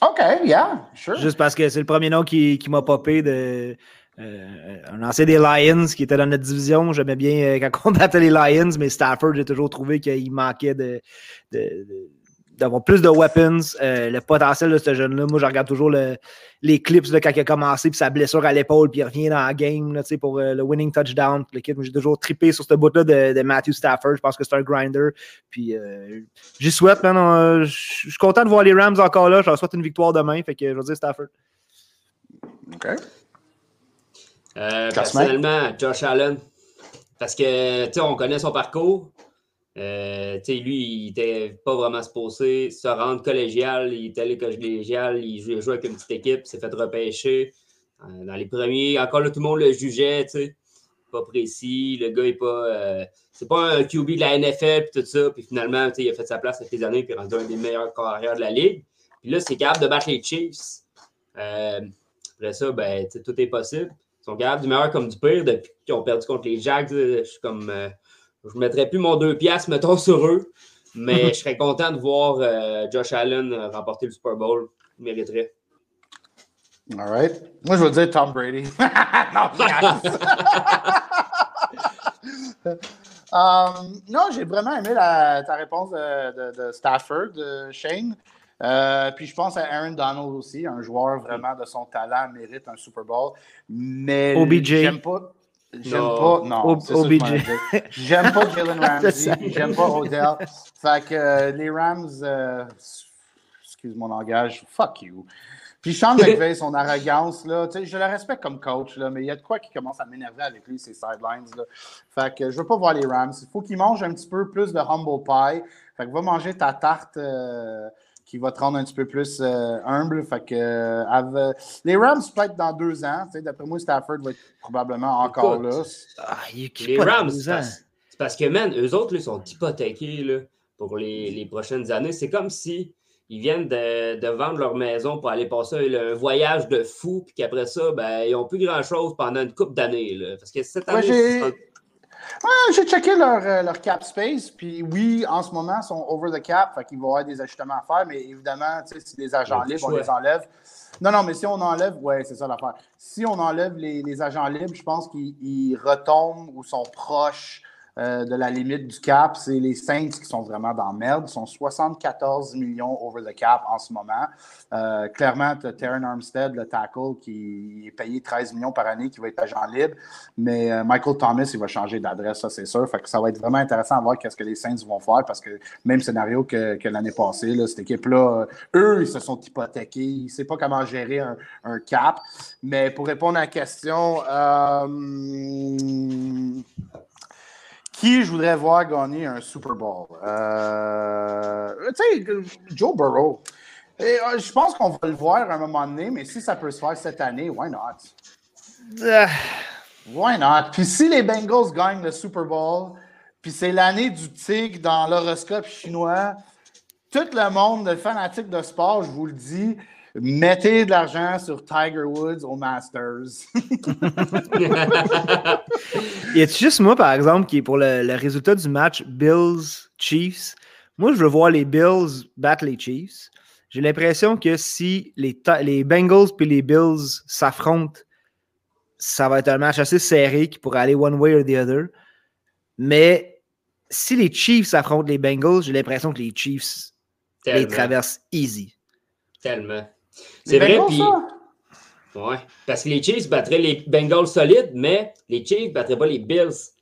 A: OK, yeah, sure.
C: Juste parce que c'est le premier nom qui, qui m'a popé de. Euh, un ancien des Lions qui était dans notre division. J'aimais bien euh, quand on battait les Lions, mais Stafford, j'ai toujours trouvé qu'il manquait de, de d'avoir plus de weapons, euh, le potentiel de ce jeune-là. Moi, je regarde toujours les clips là, quand il a commencé, puis sa blessure à l'épaule, puis il revient dans la game là, pour euh, le winning touchdown. J'ai toujours trippé sur ce bout-là de, Matthew Stafford. Je pense que c'est un grinder. Puis euh, j'y souhaite, man. Je suis content de voir les Rams encore là. Je leur souhaite une victoire demain. Fait que je vais dire Stafford.
A: OK.
B: personnellement, Josh Allen. Parce que, tu sais, on connaît son parcours. Euh, lui, il était pas vraiment supposé se rendre collégial. Il était allé collégial, il jouait, avec une petite équipe, s'est fait repêcher. Euh, dans les premiers, encore là, tout le monde le jugeait, pas précis. Le gars est pas. Euh, c'est pas un QB de la NFL, puis tout ça. Puis finalement, il a fait sa place les années, puis rendu un des meilleurs carrières de la ligue. Puis là, c'est capable de battre les Chiefs. après ça, ben, tout est possible. Ils sont capables du meilleur comme du pire depuis qu'ils ont perdu contre les Jags. Je suis comme je ne mettrais plus mon deux piastres, mettons, sur eux. Mais je serais content de voir euh, Josh Allen euh, remporter le Super Bowl. Il mériterait.
A: All right. Moi, je veux dire Tom Brady. non, um, non, j'ai vraiment aimé ta réponse de, Stafford, de Shane. Euh, puis je pense à Aaron Donald aussi, un joueur vraiment de son talent mérite un Super Bowl. Mais j'aime pas. J'aime pas. Non, J'aime pas Jalen Ramsey. J'aime pas Odell. Fait que euh, les Rams, euh, excuse mon langage, fuck you. Puis Sean McVay, son arrogance, là, je le respecte comme coach, là, mais il y a de quoi qui commence à m'énerver avec lui, ses sidelines. Là. Fait que je veux pas voir les Rams. Il faut qu'il mange un petit peu plus de humble pie. Fait que va manger ta tarte. Euh, qui va te rendre un petit peu plus euh, humble. Fait que, euh, les Rams peut être dans deux ans. D'après moi, Stafford va être probablement encore là.
B: Ah, les Rams, c'est parce, que, man, eux autres, ils sont hypothéqués là, pour les, les, prochaines années. C'est comme si ils viennent de, de, vendre leur maison pour aller passer un, voyage de fou, puis qu'après ça, ben, ils n'ont plus grand-chose pendant une couple d'années. Parce que cette année,
A: j'ai checké leur, euh, leur, cap space, puis oui, en ce moment, ils sont over the cap, fait qu'ils vont avoir des ajustements à faire, mais évidemment, si les agents libres, on les enlève. Non, non, mais si on enlève, ouais, c'est ça l'affaire. Si on enlève les, les agents libres, je pense qu'ils retombent ou sont proches euh, de la limite du cap. C'est les Saints qui sont vraiment dans la merde. Ils sont 74 millions over the cap en ce moment. Euh, clairement, tu as Armstead, le tackle, qui est payé 13 millions par année, qui va être agent libre. Mais euh, Michael Thomas, il va changer d'adresse, ça c'est sûr. Ça va être vraiment intéressant à voir qu'est-ce que les Saints vont faire parce que même scénario que, l'année passée, cette équipe-là, eux, ils se sont hypothéqués. Ils ne savent pas comment gérer un, cap. Mais pour répondre à la question, qui je voudrais voir gagner un Super Bowl? Euh, tu sais, Joe Burrow. Et, euh, je pense qu'on va le voir à un moment donné, mais si ça peut se faire cette année, why not? Euh. Why not? Puis si les Bengals gagnent le Super Bowl, puis c'est l'année du tigre dans l'horoscope chinois, tout le monde, le fanatique de sport, je vous le dis, Mettez de l'argent sur Tiger Woods au Masters.
C: y a juste moi, par exemple, qui est pour le, résultat du match Bills-Chiefs? Moi, je veux voir les Bills battre les Chiefs. J'ai l'impression que si les, les Bengals et les Bills s'affrontent, ça va être un match assez serré qui pourrait aller one way or the other. Mais si les Chiefs affrontent les Bengals, j'ai l'impression que les Chiefs les traversent easy.
B: Tellement. C'est vrai, puis. Ouais. Parce que les Chiefs battraient les Bengals solides, mais les Chiefs battraient pas les Bills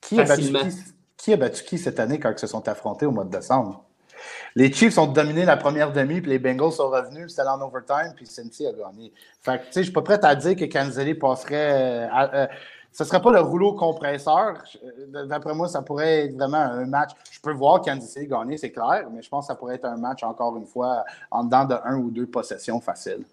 B: qui facilement.
A: A qui, qui, a battu qui cette année quand ils se sont affrontés au mois de décembre? Les Chiefs ont dominé la première demi, puis les Bengals sont revenus, c'était en overtime, puis Cincy a gagné. Fait que, tu sais, je suis pas prêt à dire que Kansas passerait. Euh, euh, ce ne serait pas le rouleau compresseur. D'après moi, ça pourrait être vraiment un match. Je peux voir Kansas City gagner, c'est clair, mais je pense que ça pourrait être un match, encore une fois, en dedans de un ou deux possessions faciles.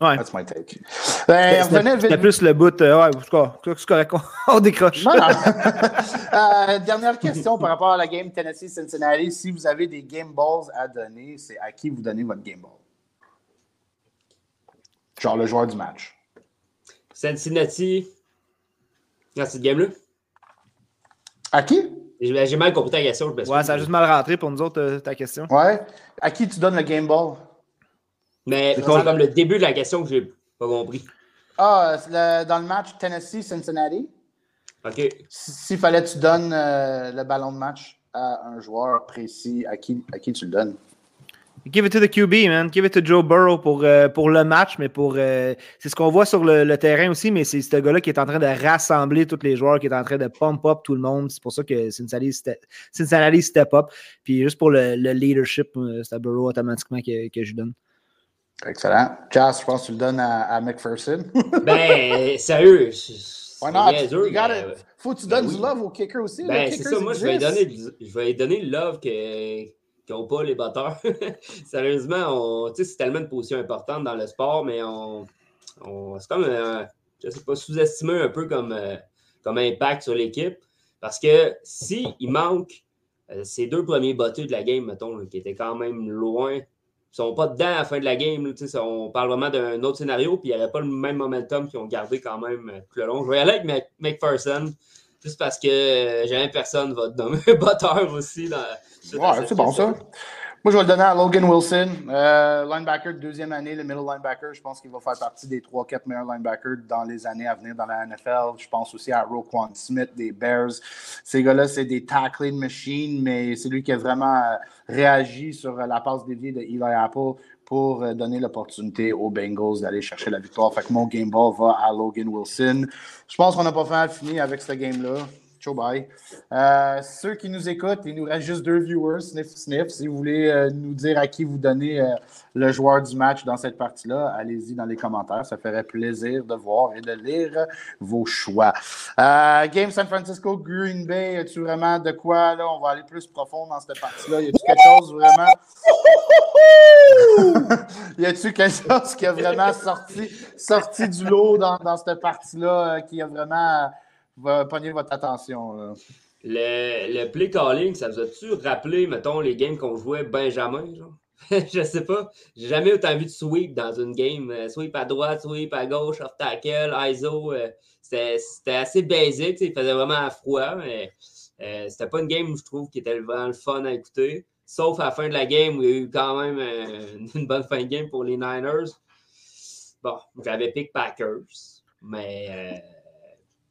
C: Ouais. That's my take. Ben, C'était plus le bout. Euh, ouais, c'est correct, on décroche.
A: euh, dernière question par rapport à la game Tennessee-Cincinnati. Si vous avez des game balls à donner, c'est à qui vous donnez votre game ball? Genre le joueur du match.
B: Cincinnati. Dans cette game-là?
A: À qui?
B: J'ai mal compris ta question.
C: ouais, ça a juste mal rentré pour nous autres, euh, ta question.
A: Ouais. À qui tu donnes le game ball?
B: Mais c'est comme le début de la question que j'ai pas compris.
A: Ah, dans le match Tennessee-Cincinnati.
B: OK.
A: S'il fallait que tu donnes euh, le ballon de match à un joueur précis, à qui, à qui tu le donnes?
C: Give it to the QB, man. Give it to Joe Burrow pour, euh, pour le match, mais pour. Euh, c'est ce qu'on voit sur le, terrain aussi, mais c'est ce gars-là qui est en train de rassembler tous les joueurs, qui est en train de pump up tout le monde. C'est pour ça que Cincinnati, Cincinnati step up. Puis juste pour le, leadership, euh, c'est à Burrow automatiquement que, que je donne.
A: Excellent. Jas, je pense que tu le donnes à, à McPherson.
B: ben, sérieux,
A: Why not? You gotta, faut que tu donnes ben du love au kicker aussi.
B: Ben, c'est ça, moi, je vais, donner, je vais donner le love qu'ils n'ont pas les batteurs. Sérieusement, c'est tellement une position importante dans le sport, mais c'est comme, euh, je sais pas, sous-estimé un peu comme, euh, comme impact sur l'équipe. Parce que s'il il manque euh, ces deux premiers batteurs de la game, mettons, qui étaient quand même loin, ils sont pas dedans à la fin de la game. on parle vraiment d'un autre scénario, puis il n'y avait pas le même momentum qu'ils ont gardé quand même tout le long. Je vais aller avec McPherson, juste parce que jamais personne va te nommer batteur aussi. Dans,
A: ouais, c'est bon ça. Moi, je vais le donner à Logan Wilson, euh, linebacker de deuxième année, le middle linebacker. Je pense qu'il va faire partie des 3-4 meilleurs linebackers dans les années à venir dans la NFL. Je pense aussi à Roquan Smith des Bears. Ces gars-là, c'est des tackling machines, mais c'est lui qui a vraiment euh, réagi sur la passe déviée de Eli Apple pour euh, donner l'opportunité aux Bengals d'aller chercher la victoire. Fait que mon game ball va à Logan Wilson. Je pense qu'on n'a pas fait fini avec ce game-là. Ciao, bye. Euh, ceux qui nous écoutent, il nous reste juste deux viewers, sniff, sniff. Si vous voulez euh, nous dire à qui vous donnez euh, le joueur du match dans cette partie-là, allez-y dans les commentaires. Ça ferait plaisir de voir et de lire vos choix. Game San Francisco, Green Bay, as-tu vraiment de quoi? Là, on va aller plus profond dans cette partie-là. Y a-tu quelque chose vraiment? y a-tu quelque chose qui a vraiment sorti, sorti du lot dans, dans cette partie-là, qui a vraiment votre attention.
B: Le, le, play calling, ça vous a-tu rappelé, mettons, les games qu'on jouait Benjamin? Je sais pas. J'ai jamais autant vu de sweep dans une game. Euh, sweep à droite, sweep à gauche, off tackle, ISO. Euh, c'était assez basique. Il faisait vraiment froid, mais euh, c'était pas une game, je trouve, qui était vraiment le fun à écouter. Sauf à la fin de la game où il y a eu quand même une bonne fin de game pour les Niners. Bon, j'avais pick Packers, mais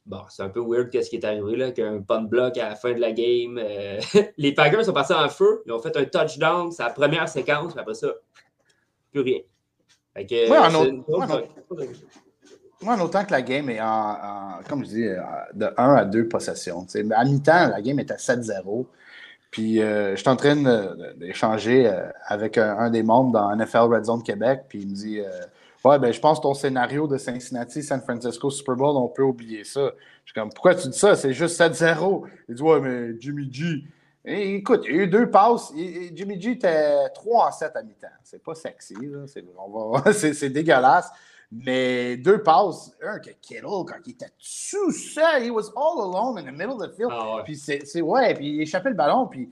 B: Bon, c'est un peu weird qu'est-ce qui est arrivé là, qu'un punt block à la fin de la game. Euh, les Packers sont passés en feu, ils ont fait un touchdown, c'est la première séquence, mais après ça, plus rien.
A: Moi, en, autant, que la game est en, comme je dis, euh, de 1 à 2 possessions. À mi-temps, la game est à 7-0. Puis euh, je suis en train d'échanger avec un, des membres dans NFL Red Zone Québec, puis il me dit Ouais, ben, je pense que ton scénario de Cincinnati, San Francisco, Super Bowl, on peut oublier ça. Je suis comme, pourquoi tu dis ça? C'est juste 7-0. Il dit, ouais, mais Jimmy G. écoute, il y a eu deux passes. Jimmy G était 3 en 7 à mi-temps. C'est pas sexy, c'est dégueulasse. Mais deux passes, un que Kittle, quand il était tout seul, he was all alone in the middle of the field. Ah puis c'est, ouais, puis il échappait le ballon, puis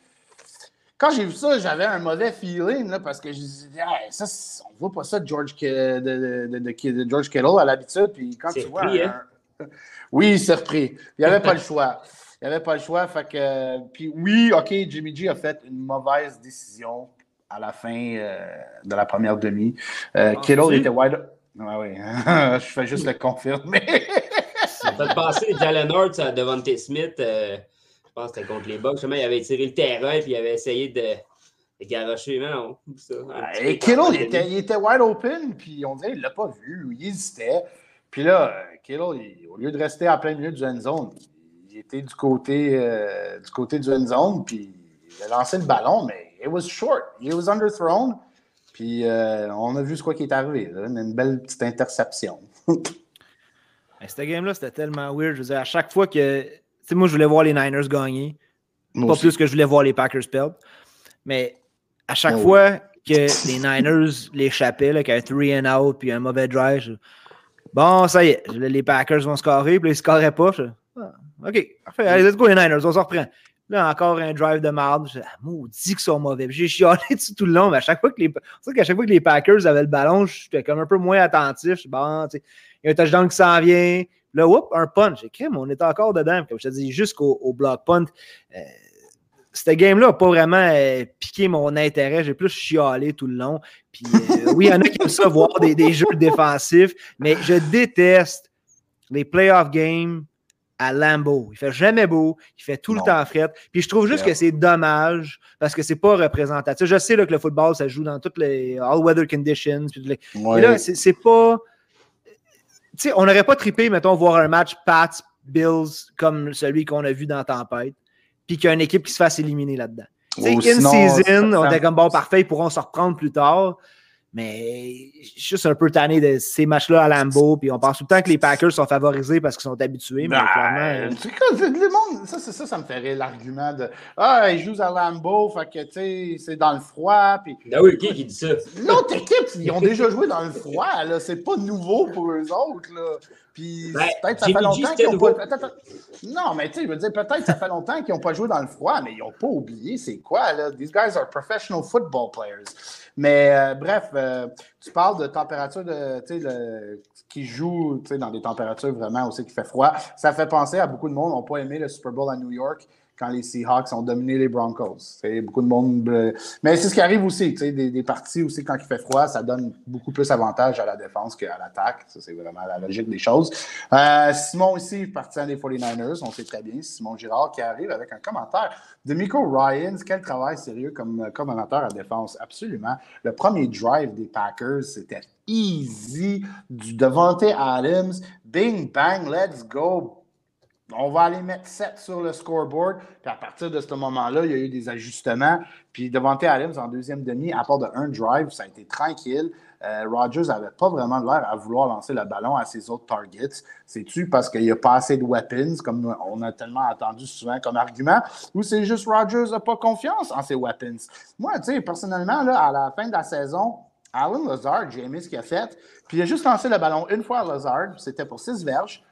A: quand j'ai vu ça, j'avais un mauvais feeling là, parce que je disais, ça, on voit pas ça de George, de, de, de, George Kittle à l'habitude. Puis quand tu vois. Hein? Oui, il s'est repris. Il n'y avait pas le choix. Il n'y avait pas le choix. Fait que, puis oui, OK, Jimmy G a fait une mauvaise décision à la fin euh, de la première demi. Euh, ah, Kittle était wide. Ouais, oui, je fais juste le confirmer.
B: ça fait passer Jalen Hurts à Devontae Smith. Euh, pense que c'était contre les Bucks. il avait tiré le terrain puis il avait essayé de, de garocher. Mais non, ça.
A: Et Kittle, il était, il était, wide open, puis on dirait qu'il ne l'a pas vu. Il hésitait. Puis là, Kittle, au lieu de rester en plein milieu du end zone, il était du côté, euh, du côté du end zone, puis il a lancé le ballon, mais it was short. It was underthrown. Puis euh, on a vu ce quoi qui est arrivé. Une belle petite interception.
C: Cette game-là, c'était tellement weird. Je veux dire, à chaque fois que moi, je voulais voir les Niners gagner. pas plus que je voulais voir les Packers perdre. Mais à chaque oh. fois que les Niners l'échappaient, qu'il y a un three and out puis un mauvais drive, bon, ça y est, les Packers vont scorer, puis ils ne scoreraient pas. Ah, OK, parfait, allez, let's go les Niners, on s'en reprend. Là, encore un drive de marde. Je ah, maudit qu'ils sont mauvais. J'ai chialé dessus tout le long, mais à chaque fois que les, qu'à chaque fois que les Packers avaient le ballon, j'étais comme un peu moins attentif. Bon, il y a un touchdown qui s'en vient. Là, whoop, un punch. Crème, on est encore dedans. Comme je te dis, jusqu'au block punt. Euh, cette game-là n'a pas vraiment euh, piqué mon intérêt. J'ai plus chialé tout le long. Puis, euh, oui, il y en a qui aiment ça voir des, jeux défensifs, mais je déteste les playoff games à Lambeau. Il fait jamais beau, il fait tout le temps fret. Puis je trouve juste que c'est dommage parce que c'est pas représentatif. Je sais là, que le football, ça joue dans toutes les all-weather conditions. Mais là, c'est pas on n'aurait pas trippé, mettons, voir un match Pats, Bills comme celui qu'on a vu dans Tempête, puis qu'il y a une équipe qui se fasse éliminer là-dedans. in season, on était comme bon, parfait, ils pourront se reprendre plus tard. Mais je suis juste un peu tanné de ces matchs-là à Lambeau. Puis on pense tout le temps que les Packers sont favorisés parce qu'ils sont habitués. Mais
A: Ben,
C: clairement.
A: tu sais quoi, c'est- le monde, ça, c'est ça, ça me fait rire l'argument de Ah, ils jouent à Lambeau, fait que tu sais, c'est dans le froid. Puis
B: Ben oui, qui qui dit ça?
A: l'autre équipe, ils ont déjà joué dans le froid, là. C'est pas nouveau pour eux autres, là. Puis
B: Ben,
A: peut-être ça fait longtemps qu'ils ont
B: nouveau.
A: pas. Non, mais tu sais, je veux dire, peut-être ça fait longtemps qu'ils n'ont pas joué dans le froid, mais ils n'ont pas oublié c'est quoi, là. These guys are professional football players. Mais euh, bref, euh, tu parles de température de, le- qui joue dans des températures vraiment aussi qui fait froid. Ça fait penser à beaucoup de monde n'ont pas aimé le Super Bowl à New York quand les Seahawks ont dominé les Broncos. C'est beaucoup de monde. euh, mais c'est ce qui arrive aussi, des parties aussi quand il fait froid, ça donne beaucoup plus avantage à la défense qu'à l'attaque. Ça, c'est vraiment la logique des choses. Euh, Simon aussi, partisan des 49ers, on sait très bien, Simon Girard qui arrive avec un commentaire de Miko Ryans. Quel travail sérieux comme euh, commentateur à défense. Absolument. Le premier drive des Packers, c'était easy. Du Devante Adams. Bing, bang, let's go. On va aller mettre 7 sur le scoreboard. Puis à partir de ce moment-là, il y a eu des ajustements. Puis Devante Adams, en deuxième demi, à part de un drive, ça a été tranquille. Euh, Rodgers n'avait pas vraiment l'air à vouloir lancer le ballon à ses autres targets. C'est-tu parce qu'il n'y a pas assez de weapons, comme on a tellement entendu souvent comme argument, ou c'est juste Rodgers n'a pas confiance en ses weapons? Moi, tu sais, personnellement, à la fin de la saison, Alan Lazard, j'ai aimé ce qu'il a fait. Puis il a juste lancé le ballon une fois à Lazard, c'était pour 6 verges.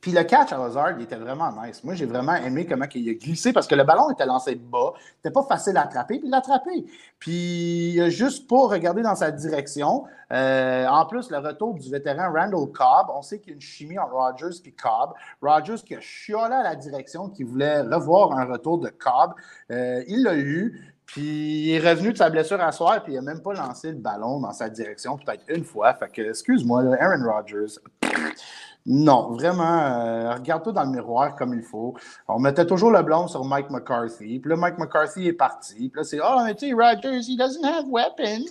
A: Puis le catch à Lazard, il était vraiment nice. Moi, j'ai vraiment aimé comment il a glissé parce que le ballon était lancé de bas. C'était pas facile à attraper, puis il l'a attrapé. Puis il a juste pas regardé dans sa direction. Euh, en plus, le retour du vétéran Randall Cobb, on sait qu'il y a une chimie entre Rodgers et Cobb. Rodgers qui a chiolé à la direction, qui voulait revoir un retour de Cobb. Euh, il l'a eu. Puis il est revenu de sa blessure à soir, puis il n'a même pas lancé le ballon dans sa direction, peut-être une fois. Fait que, excuse-moi, Aaron Rodgers. Non, vraiment, euh, regarde-toi dans le miroir comme il faut. On mettait toujours le blâme sur Mike McCarthy. Puis là, Mike McCarthy est parti. Puis là, c'est Ah, mais tu sais, Rodgers, he doesn't have weapons.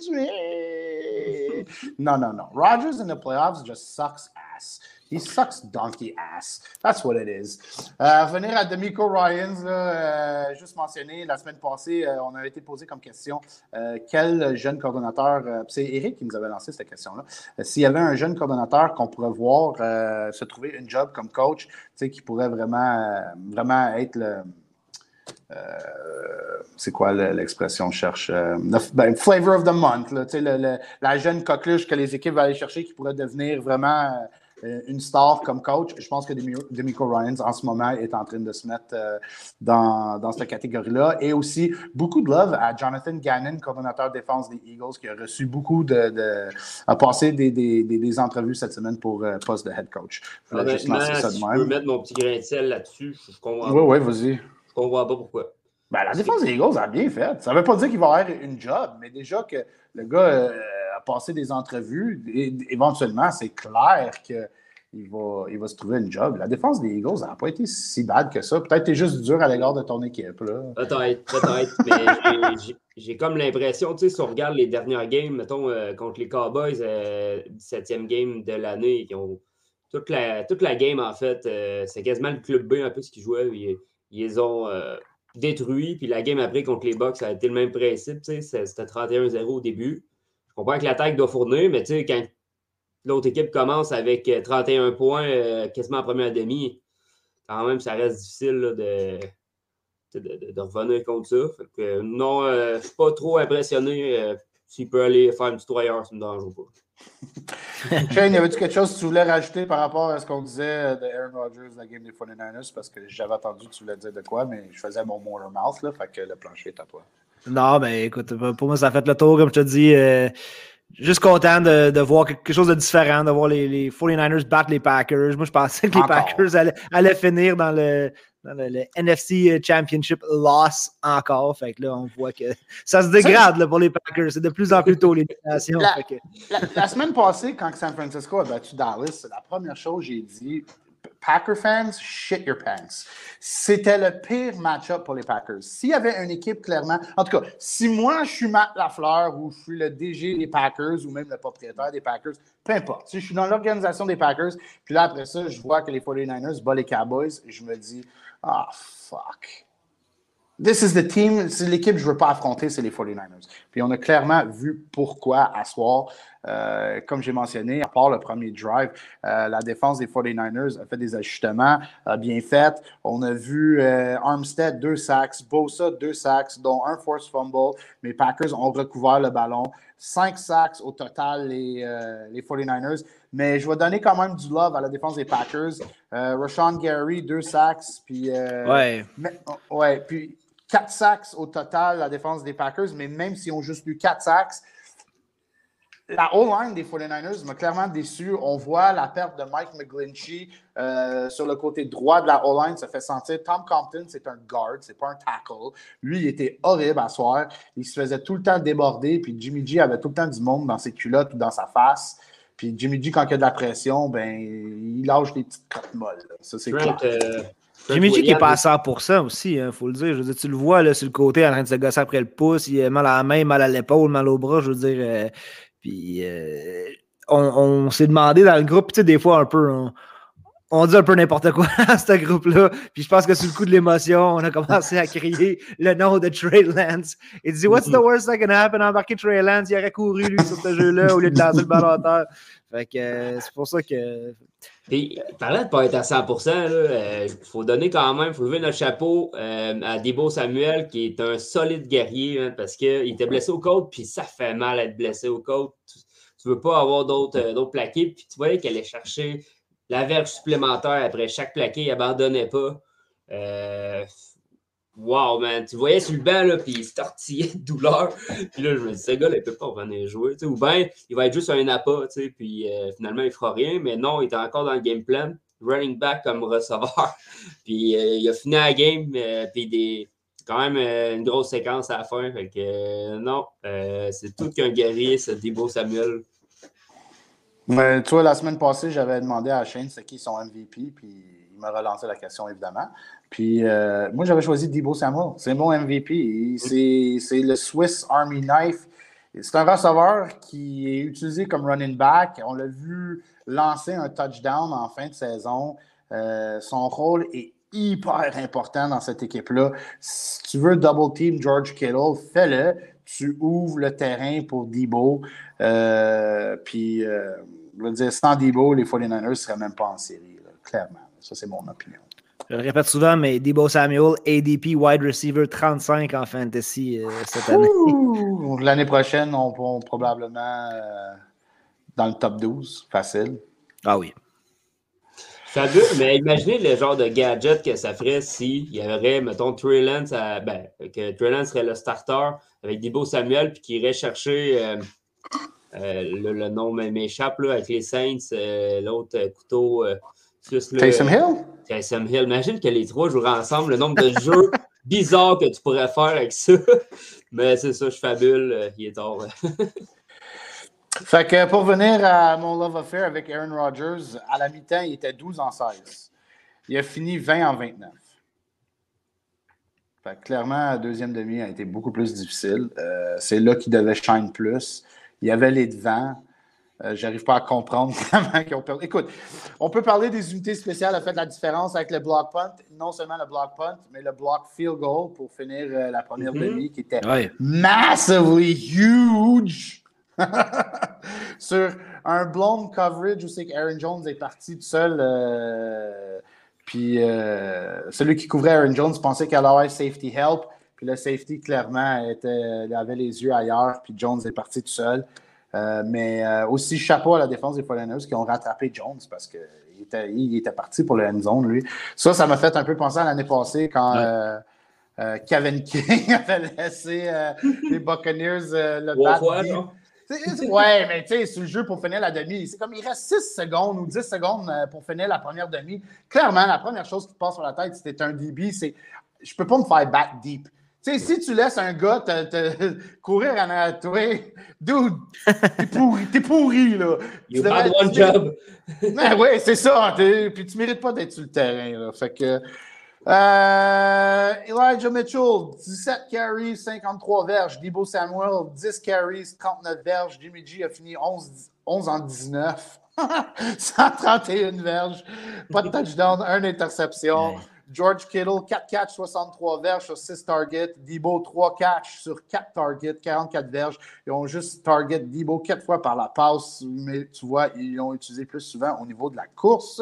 A: Non, non, non. Rodgers in the playoffs just sucks ass. He sucks donkey ass. That's what it is. Euh, revenir à Demico Ryans, là, euh, juste mentionné, la semaine passée, euh, on avait été posé comme question euh, quel jeune coordonnateur, c'est Eric qui nous avait lancé cette question-là, s'il y avait un jeune coordonnateur qu'on pourrait voir se trouver une job comme coach, qui pourrait vraiment, vraiment être le. c'est quoi le- l'expression cherche? Euh, ben, flavor of the month, là, le- le- la jeune coqueluche que les équipes vont aller chercher qui pourrait devenir vraiment une star comme coach. Je pense que Demi- Demico Ryans, en ce moment, est en train de se mettre euh, dans, dans cette catégorie-là. Et aussi, beaucoup de love à Jonathan Gannon, coordonnateur défense des Eagles, qui a reçu beaucoup de. de a passé des, des, des, des entrevues cette semaine pour euh, poste de head coach. Je voulais juste
B: Honnêtement,
A: lancer ça
B: si
A: de
B: je peux mettre mon petit grain de sel là-dessus, je, je comprends,
A: Oui, oui, vas-y.
B: je comprends pas pourquoi.
A: Ben, la défense des Eagles a bien fait. Ça ne veut pas dire qu'il va avoir une job, mais déjà que le gars euh, a passé des entrevues, et, éventuellement, c'est clair qu'il va, il va se trouver une job. La défense des Eagles n'a pas été si bad que ça. Peut-être que tu es juste dur à l'égard de ton équipe.
B: Peut-être, peut-être, mais j'ai- comme l'impression, tu sais, si on regarde les dernières games, mettons, euh, contre les Cowboys, euh, 17e game de l'année, qui ont toute la, toute la game, en fait, euh, c'est quasiment le club B un peu ce qu'ils jouaient. Ils, ils ont euh, détruits, puis la game après contre les Bucks, ça a été le même principe, tu sais, c'était 31-0 au début. Je comprends que l'attaque doit fournir, mais tu sais, quand l'autre équipe commence avec euh, 31 points, euh, quasiment en première demi, quand même, ça reste difficile de, de, revenir contre ça. Euh, non, euh, je ne suis pas trop impressionné. euh, S'il peut aller faire une petite ailleurs, ça me dérange pas.
A: Shane, y avait-tu quelque chose que tu voulais rajouter par rapport à ce qu'on disait de Aaron Rodgers, la game des 49ers? Parce que j'avais entendu que tu voulais dire de quoi, mais je faisais mon mouth, là, fait que le plancher est à toi.
C: Non, mais écoute, pour moi, ça a fait le tour, comme je te dis. euh, juste content de, de voir quelque chose de différent, de voir les, les 49ers battre les Packers. Moi, je pensais que les
A: Encore.
C: Packers allaient, allaient finir dans le, dans le, le NFC Championship loss encore. Fait que là, on voit que ça se dégrade là, pour les Packers. C'est de plus en plus tôt l'élimination.
A: La-
C: que-
A: La, la semaine passée, quand San Francisco a battu Dallas, la première chose que j'ai dit, Packer fans, shit your pants. C'était le pire match-up pour les Packers. S'il y avait une équipe clairement, en tout cas, si moi je suis Matt Lafleur ou je suis le DG des Packers ou même le propriétaire des Packers, peu importe. Si je suis dans l'organisation des Packers, puis là après ça, je vois que les 49ers battent les Cowboys, je me dis, ah fuck. This is the team, c'est l'équipe que je ne veux pas affronter, c'est les 49ers. Puis on a clairement vu pourquoi à soir. Euh, comme j'ai mentionné, à part le premier drive, euh, la défense des 49ers a fait des ajustements, a bien fait. On a vu euh, Armstead, deux sacks, Bosa, deux sacks, dont un force fumble. Mais Packers ont recouvert le ballon. Cinq sacks au total, les, les 49ers. Mais je vais donner quand même du love à la défense des Packers. Rashawn Gary, deux sacks. Puis,
C: ouais.
A: ouais. Puis quatre sacks au total, la défense des Packers. Mais même s'ils ont juste eu quatre sacks, la O-line des 49ers m'a clairement déçu. On voit la perte de Mike McGlinchey euh, sur le côté droit de la O-line. Ça fait sentir. Tom Compton, c'est un guard, c'est pas un tackle. Lui, il était horrible à soir. Il se faisait tout le temps déborder. Puis Jimmy G avait tout le temps du monde dans ses culottes ou dans sa face. Puis Jimmy G, quand il y a de la pression, ben, il lâche des petites crottes molles. Ça, c'est clair. Euh,
C: Jimmy G qui n'est pas à 100% aussi, il hein, faut le dire. Je veux dire, tu le vois là, sur le côté en train de se gosser après le pouce, il a mal à la main, mal à l'épaule, mal au bras. Je veux dire, euh, puis euh, on, s'est demandé dans le groupe, tu sais, des fois un peu, on, dit un peu n'importe quoi à ce groupe-là. Puis je pense que sous le coup de l'émotion, on a commencé à crier le nom de Trey Lance. Il dit What's the worst that can happen? Embarquer Trey Lance, il aurait couru lui sur ce jeu-là au lieu de lancer le ballon à terre. Fait que euh, c'est pour ça que.
B: Puis, parlant de pas être à 100%, il euh, faut donner quand même, il faut lever notre chapeau à Debo Samuel, qui est un solide guerrier, hein, parce qu'il était blessé au côte, puis ça fait mal être blessé au côte. Tu ne veux pas avoir d'autres euh, plaqués, puis tu voyais qu'elle allait chercher la verge supplémentaire après chaque plaqué, il n'abandonnait pas. Wow, man, tu voyais sur le banc, là, puis il se tortillait de douleur. Puis là, je me dis, ce gars-là, il peut pas revenir jouer. Ou bien, il va être juste un appât, tu sais, puis euh, finalement, il fera rien. Mais non, il était encore dans le game plan. Running back comme receveur. puis euh, il a fini la game, euh, puis des, quand même une grosse séquence à la fin. Fait que non, c'est tout qu'un guerrier, ce Debo Samuel.
A: Mais, tu vois, la semaine passée, j'avais demandé à Shane c'est qui son MVP, puis il m'a relancé la question, évidemment. Puis euh, moi, j'avais choisi Debo Samuel. C'est mon MVP. C'est le Swiss Army Knife. C'est un receveur qui est utilisé comme running back. On l'a vu lancer un touchdown en fin de saison. Euh, son rôle est hyper important dans cette équipe-là. Si tu veux double team George Kittle, fais-le. Tu ouvres le terrain pour Debo. Euh, puis, je veux dire, sans Debo, les 49ers ne seraient même pas en série, clairement. Ça, c'est mon opinion.
C: Je le répète souvent, mais Debo Samuel, ADP wide receiver 35 en fantasy euh, cette année.
A: L'année prochaine, on va probablement euh, dans le top 12, facile.
C: Ah oui.
B: Fabuleux, mais imaginez le genre de gadget que ça ferait s'il y avait, mettons, Trey Lance, ben, que Trey Lance serait le starter avec Debo Samuel, puis qu'il irait chercher, euh, le, le, nom m'échappe, avec les Saints, l'autre couteau
A: Taysom Hill?
B: Taysom Hill. Imagine que les trois joueraient ensemble, le nombre de jeux bizarres que tu pourrais faire avec ça. Mais c'est ça, je fabule. Euh, il est tard.
A: fait que pour venir à mon love affair avec Aaron Rodgers, à la mi-temps, il était 12 en 16. Il a fini 20 en 29. Fait que clairement, la deuxième demi a été beaucoup plus difficile. Euh, c'est là qu'il devait shine plus. Il y avait les devants. Euh, j'arrive pas à comprendre comment ils ont perdu. Écoute, on peut parler des unités spéciales a fait la différence avec le block punt. Non seulement le block punt, mais le block field goal pour finir euh, la première mm-hmm. demi qui était massively huge. Sur un blown coverage où c'est qu'Aaron Jones est parti tout seul. Euh, puis celui qui couvrait Aaron Jones pensait qu'elle allait avoir safety help. Puis le safety, clairement, était, il avait les yeux ailleurs. Puis Jones est parti tout seul. Euh, mais euh, aussi, chapeau à la défense des 49 qui ont rattrapé Jones parce qu'il était, il était parti pour le end zone, lui. Ça, ça m'a fait un peu penser à l'année passée quand euh, Kevin King avait laissé les Buccaneers le battre. Ouais, mais tu sais, c'est le jeu pour finir la demi. C'est comme il reste 6 secondes ou 10 secondes pour finir la première demi. Clairement, la première chose qui te passe sur la tête, c'était un DB, c'est je peux pas me faire battre deep. Tu sais, si tu laisses un gars te, courir en arrière de toi, dude, t'es pourri, t'es pourri, là.
B: You had one job.
A: ben, oui, c'est ça. Puis tu mérites pas d'être sur le terrain, là. Fait que... Euh, Elijah Mitchell, 17 carries, 53 verges. Debo Samuel, 10 carries, 39 verges. Jimmy G a fini 11, 11 en 19. 131 verges. Pas de touchdown, une interception. George Kittle, 4 catches, 63 verges sur 6 targets. Debo, 3 catches sur 4 targets, 44 verges. Ils ont juste target Debo 4 fois par la passe, mais tu vois, ils l'ont utilisé plus souvent au niveau de la course.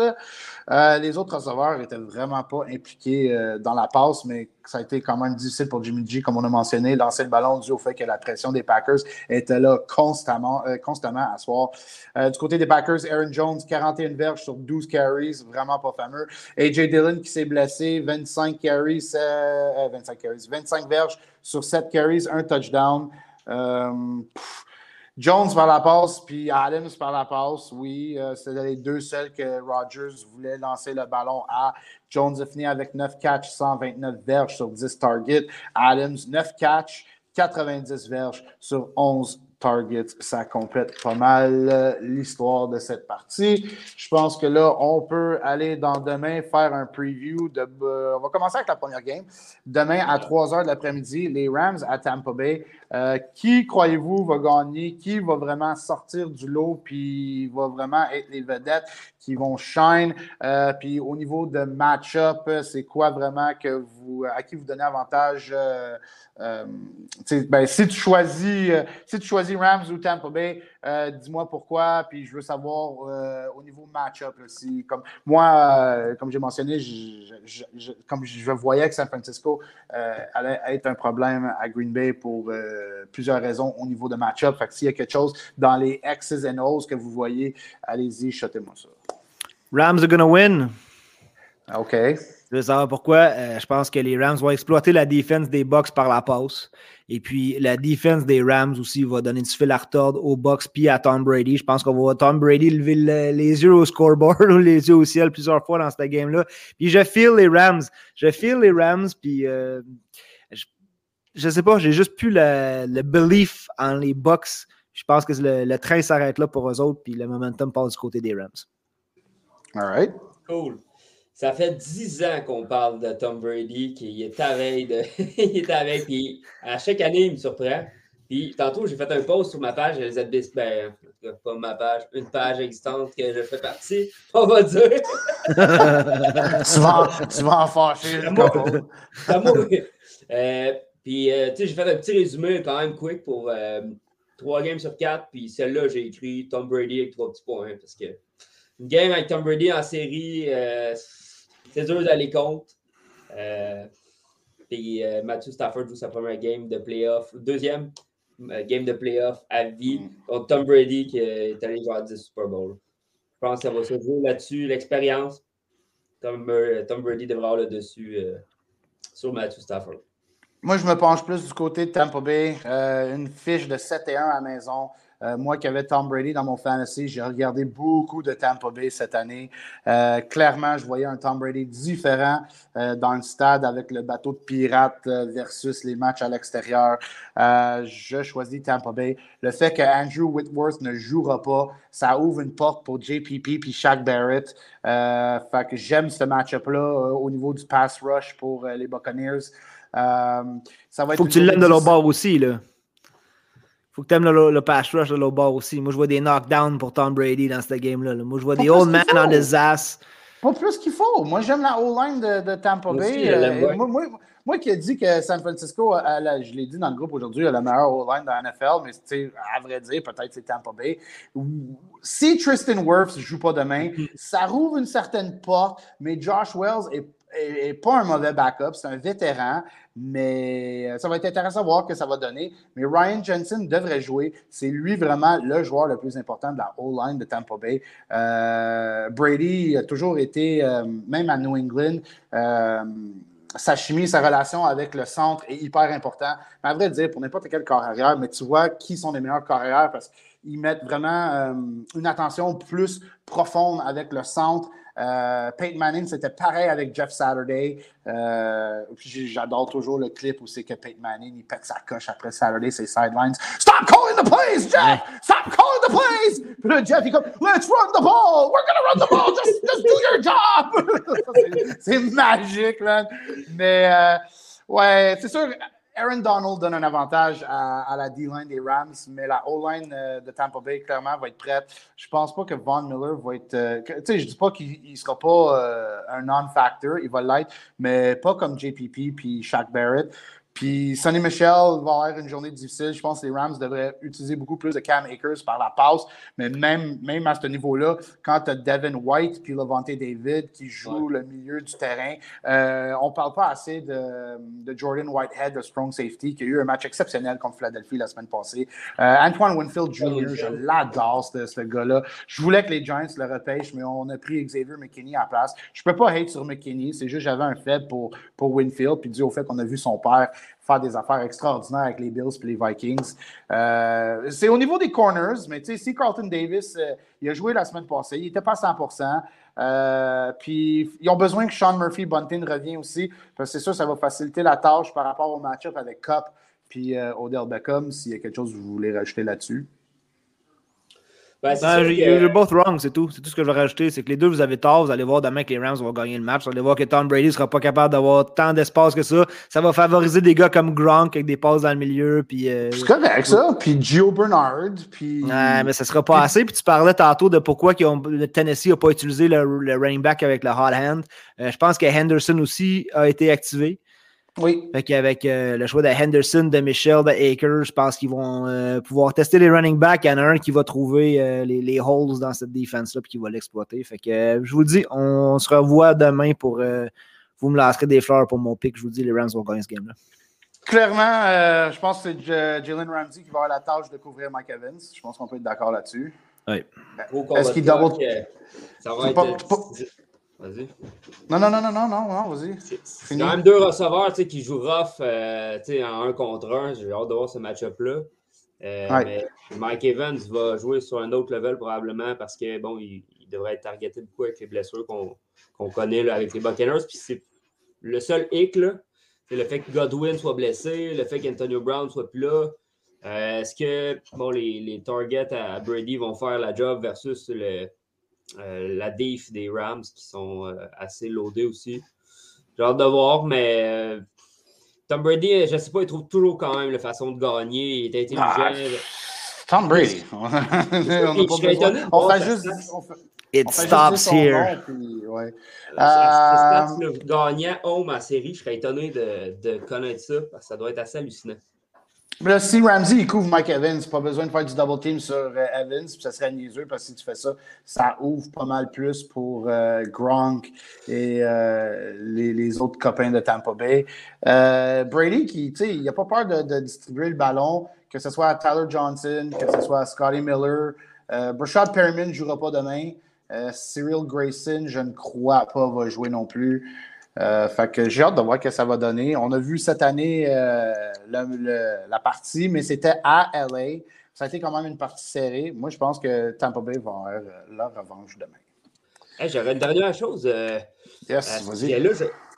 A: Euh, les autres receveurs n'étaient vraiment pas impliqués euh, dans la passe, mais ça a été quand même difficile pour Jimmy G, comme on a mentionné, lancer le ballon dû au fait que la pression des Packers était là constamment, euh, constamment à soir. Euh, du côté des Packers, Aaron Jones, 41 verges sur 12 carries, vraiment pas fameux. AJ Dillon qui s'est blessé, 25 carries, 25 euh, carries, 25 verges sur 7 carries, un touchdown. Jones par la passe, puis Adams par la passe, oui, c'était les deux seuls que Rodgers voulait lancer le ballon à. Jones a fini avec 9 catches, 129 verges sur 10 targets. Adams, 9 catches, 90 verges sur 11 targets. Ça complète pas mal euh, l'histoire de cette partie. Je pense que là, on peut aller dans demain faire un preview. De, euh, on va commencer avec la première game. Demain à 3 h de l'après-midi, les Rams à Tampa Bay. Euh, qui croyez-vous va gagner? Qui va vraiment sortir du lot puis va vraiment être les vedettes? Qui vont shine? puis au niveau de match-up, c'est quoi vraiment que vous, à qui vous donnez avantage? Euh, ben, si, tu choisis, euh, si tu choisis Rams ou Tampa Bay, euh, dis-moi pourquoi, puis je veux savoir au niveau match-up. Si, comme, moi, comme j'ai mentionné, je, comme je voyais que San Francisco allait être un problème à Green Bay pour plusieurs raisons au niveau de match-up. Fait s'il y a quelque chose dans les X's and O's que vous voyez, allez-y, chotez-moi ça.
C: Rams are going to win.
A: OK.
C: Je veux savoir pourquoi. Euh, je pense que les Rams vont exploiter la défense des Bucks par la passe. Et puis la défense des Rams aussi va donner du fil à retordre aux Bucks puis à Tom Brady. Je pense qu'on va voir Tom Brady lever les yeux au scoreboard ou les yeux au ciel plusieurs fois dans cette game-là. Puis je feel les Rams. Je feel les Rams. Puis euh, je, ne sais pas, j'ai juste plus le, le, belief en les Bucks. Je pense que le, le train s'arrête là pour eux autres. Puis le momentum passe du côté des Rams.
A: All right.
B: Cool. Ça fait dix ans qu'on parle de Tom Brady, qui est à veille de. il est à veille, puis à chaque année, il me surprend. Puis tantôt, j'ai fait un post sur ma page, les ben, pas ma page, une page existante que je fais partie, on va dire.
A: tu, vas, tu vas en fâcher.
B: euh, puis, euh, tu sais, j'ai fait un petit résumé quand même quick pour euh, trois games sur quatre. Puis celle-là, j'ai écrit Tom Brady avec trois petits points. Parce que une game avec Tom Brady en série, c'est dur d'aller contre. Euh, puis euh, Matthew Stafford joue sa première game de playoff, deuxième euh, game de playoff à vie mm. contre Tom Brady qui est allé jouer à 10 Super Bowl. Je pense que ça va se jouer là-dessus, l'expérience. Tom, Brady devra avoir le dessus sur Matthew Stafford.
A: Moi, je me penche plus du côté de Tampa Bay. une fiche de 7 et 1 à la maison. Euh, moi qui avais Tom Brady dans mon fantasy, j'ai regardé beaucoup de Tampa Bay cette année. Euh, clairement, je voyais un Tom Brady différent euh, dans le stade avec le bateau de pirates versus les matchs à l'extérieur. je choisis Tampa Bay. Le fait que Andrew Whitworth ne jouera pas, ça ouvre une porte pour JPP puis Shaq Barrett. fait que j'aime ce match-up-là au niveau du pass rush pour les Buccaneers.
C: ça va être Faut que tu l'aimes de leur bord aussi, là faut que tu aimes le, le, pass rush de l'autre bord aussi. Moi, je vois des knockdowns pour Tom Brady dans cette game-là. Moi, je vois des old men on des ass.
A: Pas plus qu'il faut. Moi, j'aime la O-line de, de, Tampa Bay. Euh, moi, moi, moi, qui ai dit que San Francisco, je l'ai dit dans le groupe aujourd'hui, a la meilleure O-line de la NFL, mais à vrai dire, peut-être c'est Tampa Bay. Si Tristan Wirfs ne joue pas demain, ça rouvre une certaine porte, mais Josh Wells est n'est pas un mauvais backup, c'est un vétéran, mais euh, ça va être intéressant de voir ce que ça va donner. Mais Ryan Jensen devrait jouer. C'est lui vraiment le joueur le plus important de la O-line de Tampa Bay. Euh, Brady a toujours été, euh, même à New England, sa chimie, sa relation avec le centre est hyper important. Mais à vrai dire, pour n'importe quel corps mais tu vois qui sont les meilleurs corps parce qu'ils mettent vraiment une attention plus profonde avec le centre. Euh, Peyton Manning, c'était pareil avec Jeff Saturday. Euh, j'adore toujours le clip où c'est que Peyton Manning, il pète sa coche après Saturday, ses sidelines. Stop calling the plays, Jeff! Stop calling the plays! Puis là, Jeff, il comme, let's run the ball! We're gonna run the ball! Just, just do your job! c'est magique, man. Mais, euh, ouais, c'est sûr Aaron Donald donne un avantage à, la D-line des Rams, mais la O-line euh, de Tampa Bay, clairement, va être prête. Je pense pas que Von Miller va être. Euh, tu sais, je dis pas qu'il sera pas un non-factor, il va l'être, mais pas comme JPP puis Shaq Barrett. Puis Sonny Michel va avoir une journée difficile. Je pense que les Rams devraient utiliser beaucoup plus de Cam Akers par la passe. Mais même, même à ce niveau-là, quand tu as Devin White puis Levante David qui joue le milieu du terrain, euh, on ne parle pas assez de, Jordan Whitehead, de strong safety, qui a eu un match exceptionnel contre Philadelphie la semaine passée. Euh, Antoine Winfield Jr., je l'adore, ce, gars-là. Je voulais que les Giants le repêchent, mais on a pris Xavier McKinney à la place. Je ne peux pas hate sur McKinney. C'est juste j'avais un fait pour, pour Winfield, puis dû au fait qu'on a vu son père faire des affaires extraordinaires avec les Bills et les Vikings. Euh, c'est au niveau des corners, mais tu sais, si Carlton Davis, euh, il a joué la semaine passée, il n'était pas à 100% euh, puis ils ont besoin que Sean Murphy Bunting revienne aussi, parce que c'est sûr, ça va faciliter la tâche par rapport au match-up avec Cup puis Odell Beckham, s'il y a quelque chose que vous voulez rajouter là-dessus.
C: Ben, You're both wrong, c'est tout. C'est tout ce que je vais rajouter. C'est que les deux, vous avez tort. Vous allez voir demain que les Rams vont gagner le match. Vous allez voir que Tom Brady ne sera pas capable d'avoir tant d'espace que ça. Ça va favoriser des gars comme Gronk avec des passes dans le milieu. Puis,
A: euh, c'est correct, ça. Puis Gio Bernard. Puis...
C: Ouais, mais ça ne sera pas assez. Puis tu parlais tantôt de pourquoi le Tennessee n'a pas utilisé le, running back avec le hot hand. Euh, je pense que Henderson aussi a été activé.
A: Oui.
C: Fait qu'avec euh, le choix de Henderson, de Michel, de Akers, je pense qu'ils vont euh, pouvoir tester les running backs. Il y en a un qui va trouver euh, les, les, holes dans cette défense-là et qui va l'exploiter. Fait que je vous le dis, on se revoit demain pour. vous me lancerez des fleurs pour mon pick. Je vous dis, les Rams vont gagner ce game-là.
A: Clairement, je pense que c'est Jalen Ramsey qui va avoir la tâche de couvrir Mike Evans. Je pense qu'on peut être d'accord là-dessus.
C: Oui.
A: Est-ce qu'il double.
B: Ça va être. Vas-y.
A: Non, non, non, non, non, non, vas-y.
B: C'est quand même deux receveurs qui jouent rough euh, en un contre un. J'ai hâte de voir ce match-up-là. Euh, Mike Evans va jouer sur un autre level probablement parce que bon, il, devrait être targeté beaucoup avec les blessures qu'on connaît là, avec les Buccaneers. Puis c'est le seul hic, c'est le fait que Godwin soit blessé, le fait qu'Antonio Brown soit plus là. Euh, est-ce que bon, les, les targets à Brady vont faire la job versus le, la def des Rams qui sont euh, assez loadés aussi. J'ai hâte de voir, mais euh, Tom Brady, je ne sais pas, il trouve toujours quand même la façon de gagner. Il est intelligent. Ah,
A: Tom Brady. on,
B: fait
A: juste.
C: It stops here.
A: ouais.
B: le gagnant home à série, je serais étonné de, de connaître ça parce que ça doit être assez hallucinant.
A: Mais si Ramsey couvre Mike Evans, pas besoin de faire du double team sur euh, Evans, puis ça serait niaiseux parce que si tu fais ça, ça ouvre pas mal plus pour euh, Gronk et euh, les, autres copains de Tampa Bay. Brady, qui, tu sais, il n'a pas peur de, distribuer le ballon, que ce soit à Tyler Johnson, que ce soit à Scotty Miller. Brashad Perriman ne jouera pas demain. Cyril Grayson, je ne crois pas, va jouer non plus. Euh, fait que j'ai hâte de voir ce que ça va donner. On a vu cette année euh, la partie, mais c'était à LA. Ça a été quand même une partie serrée. Moi, je pense que Tampa Bay va avoir euh, leur revanche demain.
B: J'aurais une dernière chose.
A: yes, vas-y.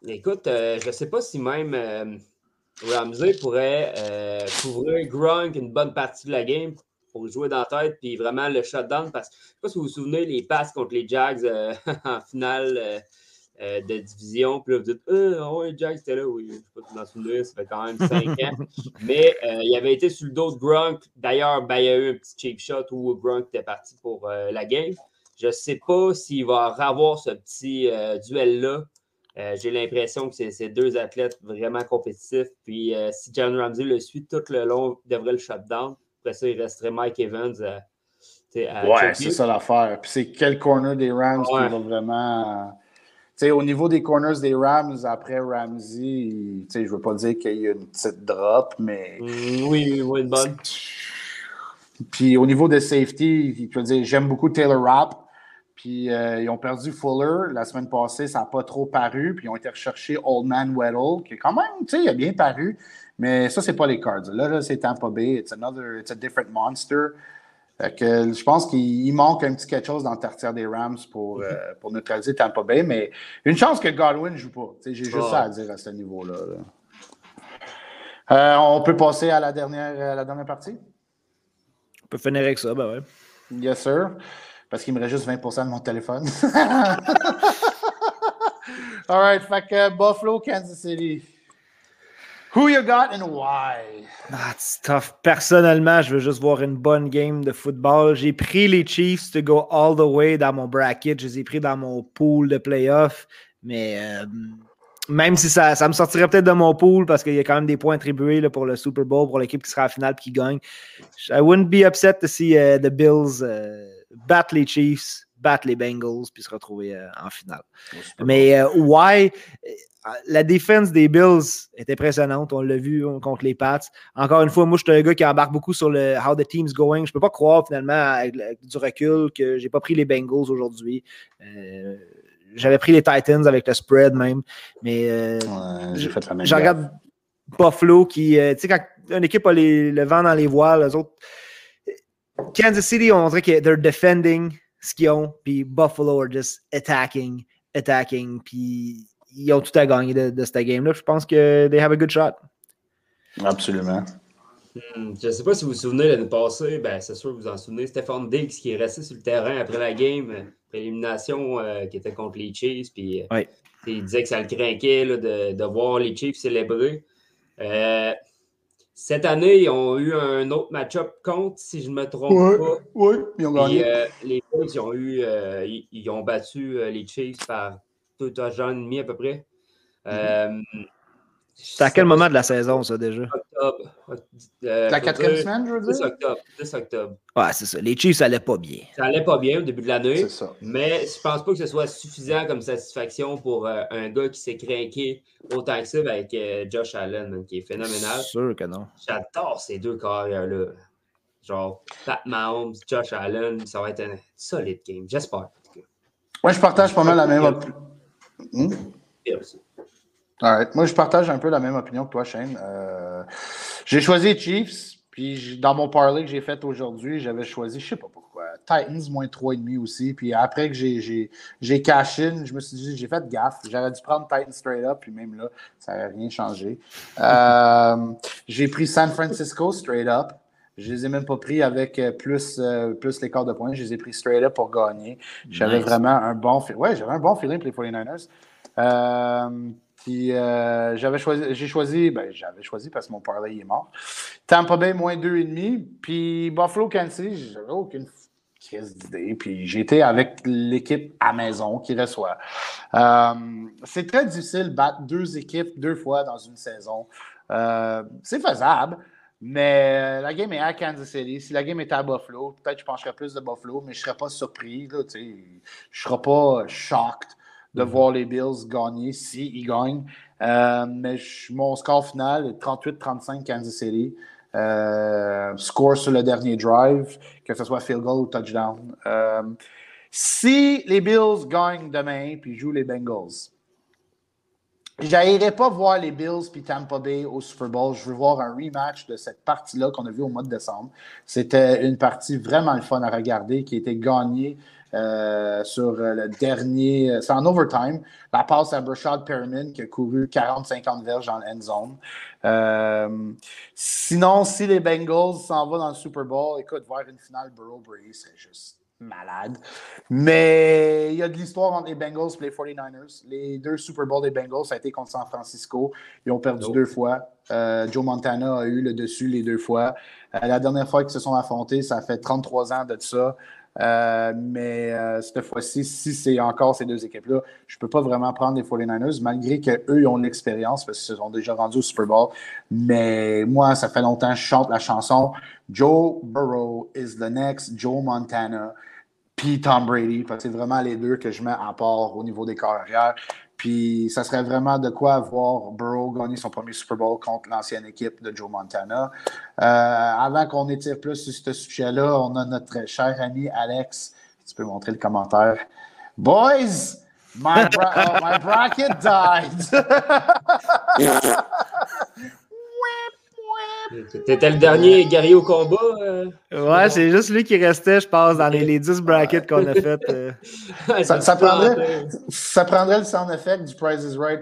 B: écoute, je ne sais pas si même Ramsey pourrait couvrir Gronk une bonne partie de la game pour jouer dans la tête, puis vraiment le shutdown. Parce que je ne sais pas si vous vous souvenez, les passes contre les Jags en finale euh, de division. Puis là, vous dites, ah ouais, Jack, c'était là. Oui, je ne sais pas si vous en souvenez, ça fait quand même 5 ans. Mais euh, il avait été sur le dos de Gronk. D'ailleurs, ben, il y a eu un petit cheap shot où Gronk était parti pour euh, la game. Je ne sais pas s'il va avoir ce petit duel-là. J'ai l'impression que c'est deux athlètes vraiment compétitifs. Puis si John Ramsey le suit tout le long, il devrait le shutdown. Après ça, il resterait Mike Evans.
A: ouais, c'est ça l'affaire. Puis c'est quel corner des Rams qui va vraiment au niveau des corners des Rams, après Ramsey, je ne veux pas dire qu'il y a une petite drop, mais.
B: Mm, oui, oui, une bonne.
A: Puis au niveau de safety, j'aime beaucoup Taylor Rapp. Puis euh, ils ont perdu Fuller la semaine passée, ça n'a pas trop paru. Puis ils ont été rechercher Old Man Weddle, qui est quand même, tu sais, il a bien paru. Mais ça, c'est pas les Cards. Là, là c'est Tampa Bay. It's another, it's a different monster que, je pense qu'il manque un petit quelque chose dans le tertiaire des Rams pour, mhm. euh, pour neutraliser Tampa Bay, mais une chance que Godwin ne joue pas. J'ai juste ça à dire à ce niveau-là. Euh, on peut passer à la dernière, la dernière partie?
C: On peut finir avec ça, ben ouais.
A: Yes, sir. Parce qu'il me reste juste 20% de mon téléphone. All right, fait que Buffalo, Kansas City. Who you got and why?
C: Ah, c'est tough. Personnellement, je veux juste voir une bonne game de football. J'ai pris les Chiefs to go all the way dans mon bracket. Je les ai pris dans mon pool de playoff. Mais euh, même si ça, ça me sortirait peut-être de mon pool parce qu'il y a quand même des points attribués là, pour le Super Bowl, pour l'équipe qui sera la finale et qui gagne. I wouldn't be upset to see uh, the Bills uh, battre les Chiefs, battre les Bengals puis se retrouver uh, en finale. Mais why? La défense des Bills est impressionnante. On l'a vu contre les Pats. Encore une fois, moi, je suis un gars qui embarque beaucoup sur le how the team's going. Je peux pas croire finalement, avec, du recul, que j'ai pas pris les Bengals aujourd'hui. Euh, j'avais pris les Titans avec le spread même. Mais euh,
A: ouais, j'ai fait la même
C: je regarde Buffalo qui, euh, tu sais, quand une équipe a les, le vent dans les voiles, les autres. Kansas City, on dirait que they're defending ce qu'ils ont, puis Buffalo are just attacking, attacking, puis ils ont tout à gagner de, de cette game-là. Je pense que they have a good shot.
A: Absolument.
B: Hmm, je ne sais pas si vous vous souvenez l'année passée, ben, c'est sûr que vous en souvenez, Stéphane Diggs qui est resté sur le terrain après la game, l'élimination euh, qui était contre les Chiefs, puis euh,
C: oui.
B: il disait que ça le craquait là, de, de, voir les Chiefs célébrer. Euh, cette année, ils ont eu un autre match-up contre, si je ne me trompe
A: ouais,
B: pas.
A: Oui, ils ont gagné.
B: Les ils ont, eu, ils, ils, ont battu les Chiefs par tout un genre et demi à peu près.
A: Mhm.
B: Euh,
C: c'est à quel moment de la saison, ça, déjà?
B: Octobre.
A: Euh, la quatrième dire, semaine, je veux dire?
B: 10 octobre. 10 octobre.
C: Ouais, c'est ça. Les Chiefs, ça allait pas bien.
B: Ça allait pas bien au début de l'année.
A: C'est ça.
B: Mais je pense pas que ce soit suffisant comme satisfaction pour euh, un gars qui s'est craqué autant que ça avec euh, Josh Allen, qui est phénoménal.
C: C'est sûr que non.
B: J'adore ces deux carrières-là. Genre, Pat Mahomes, Josh Allen, ça va être un solide game. J'espère.
A: Moi, je partage pas mal la même opinion. Right. Moi, je partage un peu la même opinion que toi, Shane. Euh, j'ai choisi Chiefs, puis dans mon parlay que j'ai fait aujourd'hui, j'avais choisi, je sais pas pourquoi, Titans moins 3,5 aussi. Puis après que j'ai cash in, je me suis dit, j'ai fait gaffe. J'aurais dû prendre Titans straight up, puis même là, ça n'avait rien changé. Euh, j'ai pris San Francisco straight up. Je les ai même pas pris avec plus, euh, plus l'écart de points. Je les ai pris straight up pour gagner. J'avais nice. vraiment un bon feeling. Ouais, j'avais un bon feeling pour les 49ers. Euh, puis euh, j'avais choisi, j'ai choisi, ben j'avais choisi parce que mon parlay est mort. Tampa Bay moins 2,5. Puis Buffalo Kansas, j'avais aucune crise d'idée. Puis j'étais avec l'équipe à maison qui reçoit. Euh, c'est très difficile de battre deux équipes deux fois dans une saison. Euh, c'est faisable. Mais la game est à Kansas City. Si la game était à Buffalo, peut-être que je pencherais plus de Buffalo, mais je ne serais pas surpris. Là, je ne serais pas shocked de mm -hmm. voir les Bills gagner s'ils si gagnent. Euh, mais je, mon score final est 38-35 Kansas City. Euh, score sur le dernier drive, que ce soit field goal ou touchdown. Euh, si les Bills gagnent demain puis jouent les Bengals, J'aillerais pas voir les Bills puis Tampa Bay au Super Bowl. Je veux voir un rematch de cette partie-là qu'on a vu au mois de décembre. C'était une partie vraiment fun à regarder qui été gagnée euh, sur le dernier. C'est en overtime. La passe à Brashad Perriman qui a couru 40-50 verges dans l'end zone. Euh, sinon, si les Bengals s'en vont dans le Super Bowl, écoute, voir une finale Burrow-Brady, c'est juste malade. Mais il y a de l'histoire entre les Bengals et les 49ers. Les deux Super Bowl des Bengals, ça a été contre San Francisco. Ils ont perdu oh. deux fois. Euh, Joe Montana a eu le dessus les deux fois. Euh, la dernière fois qu'ils se sont affrontés, ça fait 33 ans de ça. Euh, mais cette fois-ci, si c'est encore ces deux équipes-là, je ne peux pas vraiment prendre les 49ers, malgré qu'eux ont l'expérience, parce qu'ils se sont déjà rendus au Super Bowl. Mais moi, ça fait longtemps que je chante la chanson Joe Burrow is the next Joe Montana puis Tom Brady, parce que c'est vraiment les deux que je mets à part au niveau des carrières. Puis ça serait vraiment de quoi voir Burrow gagner son premier Super Bowl contre l'ancienne équipe de Joe Montana. Euh, avant qu'on étire plus sur ce sujet-là, on a notre cher ami Alex. Tu peux montrer le commentaire. Boys, my, oh, my bracket died.
B: T'étais le dernier guerrier au combat? Euh,
C: ouais, c'est juste lui qui restait, je pense, dans les, les 10 brackets qu'on a fait. Euh.
A: ça, ça, prendrait, ça prendrait le sound effect du Price is Right.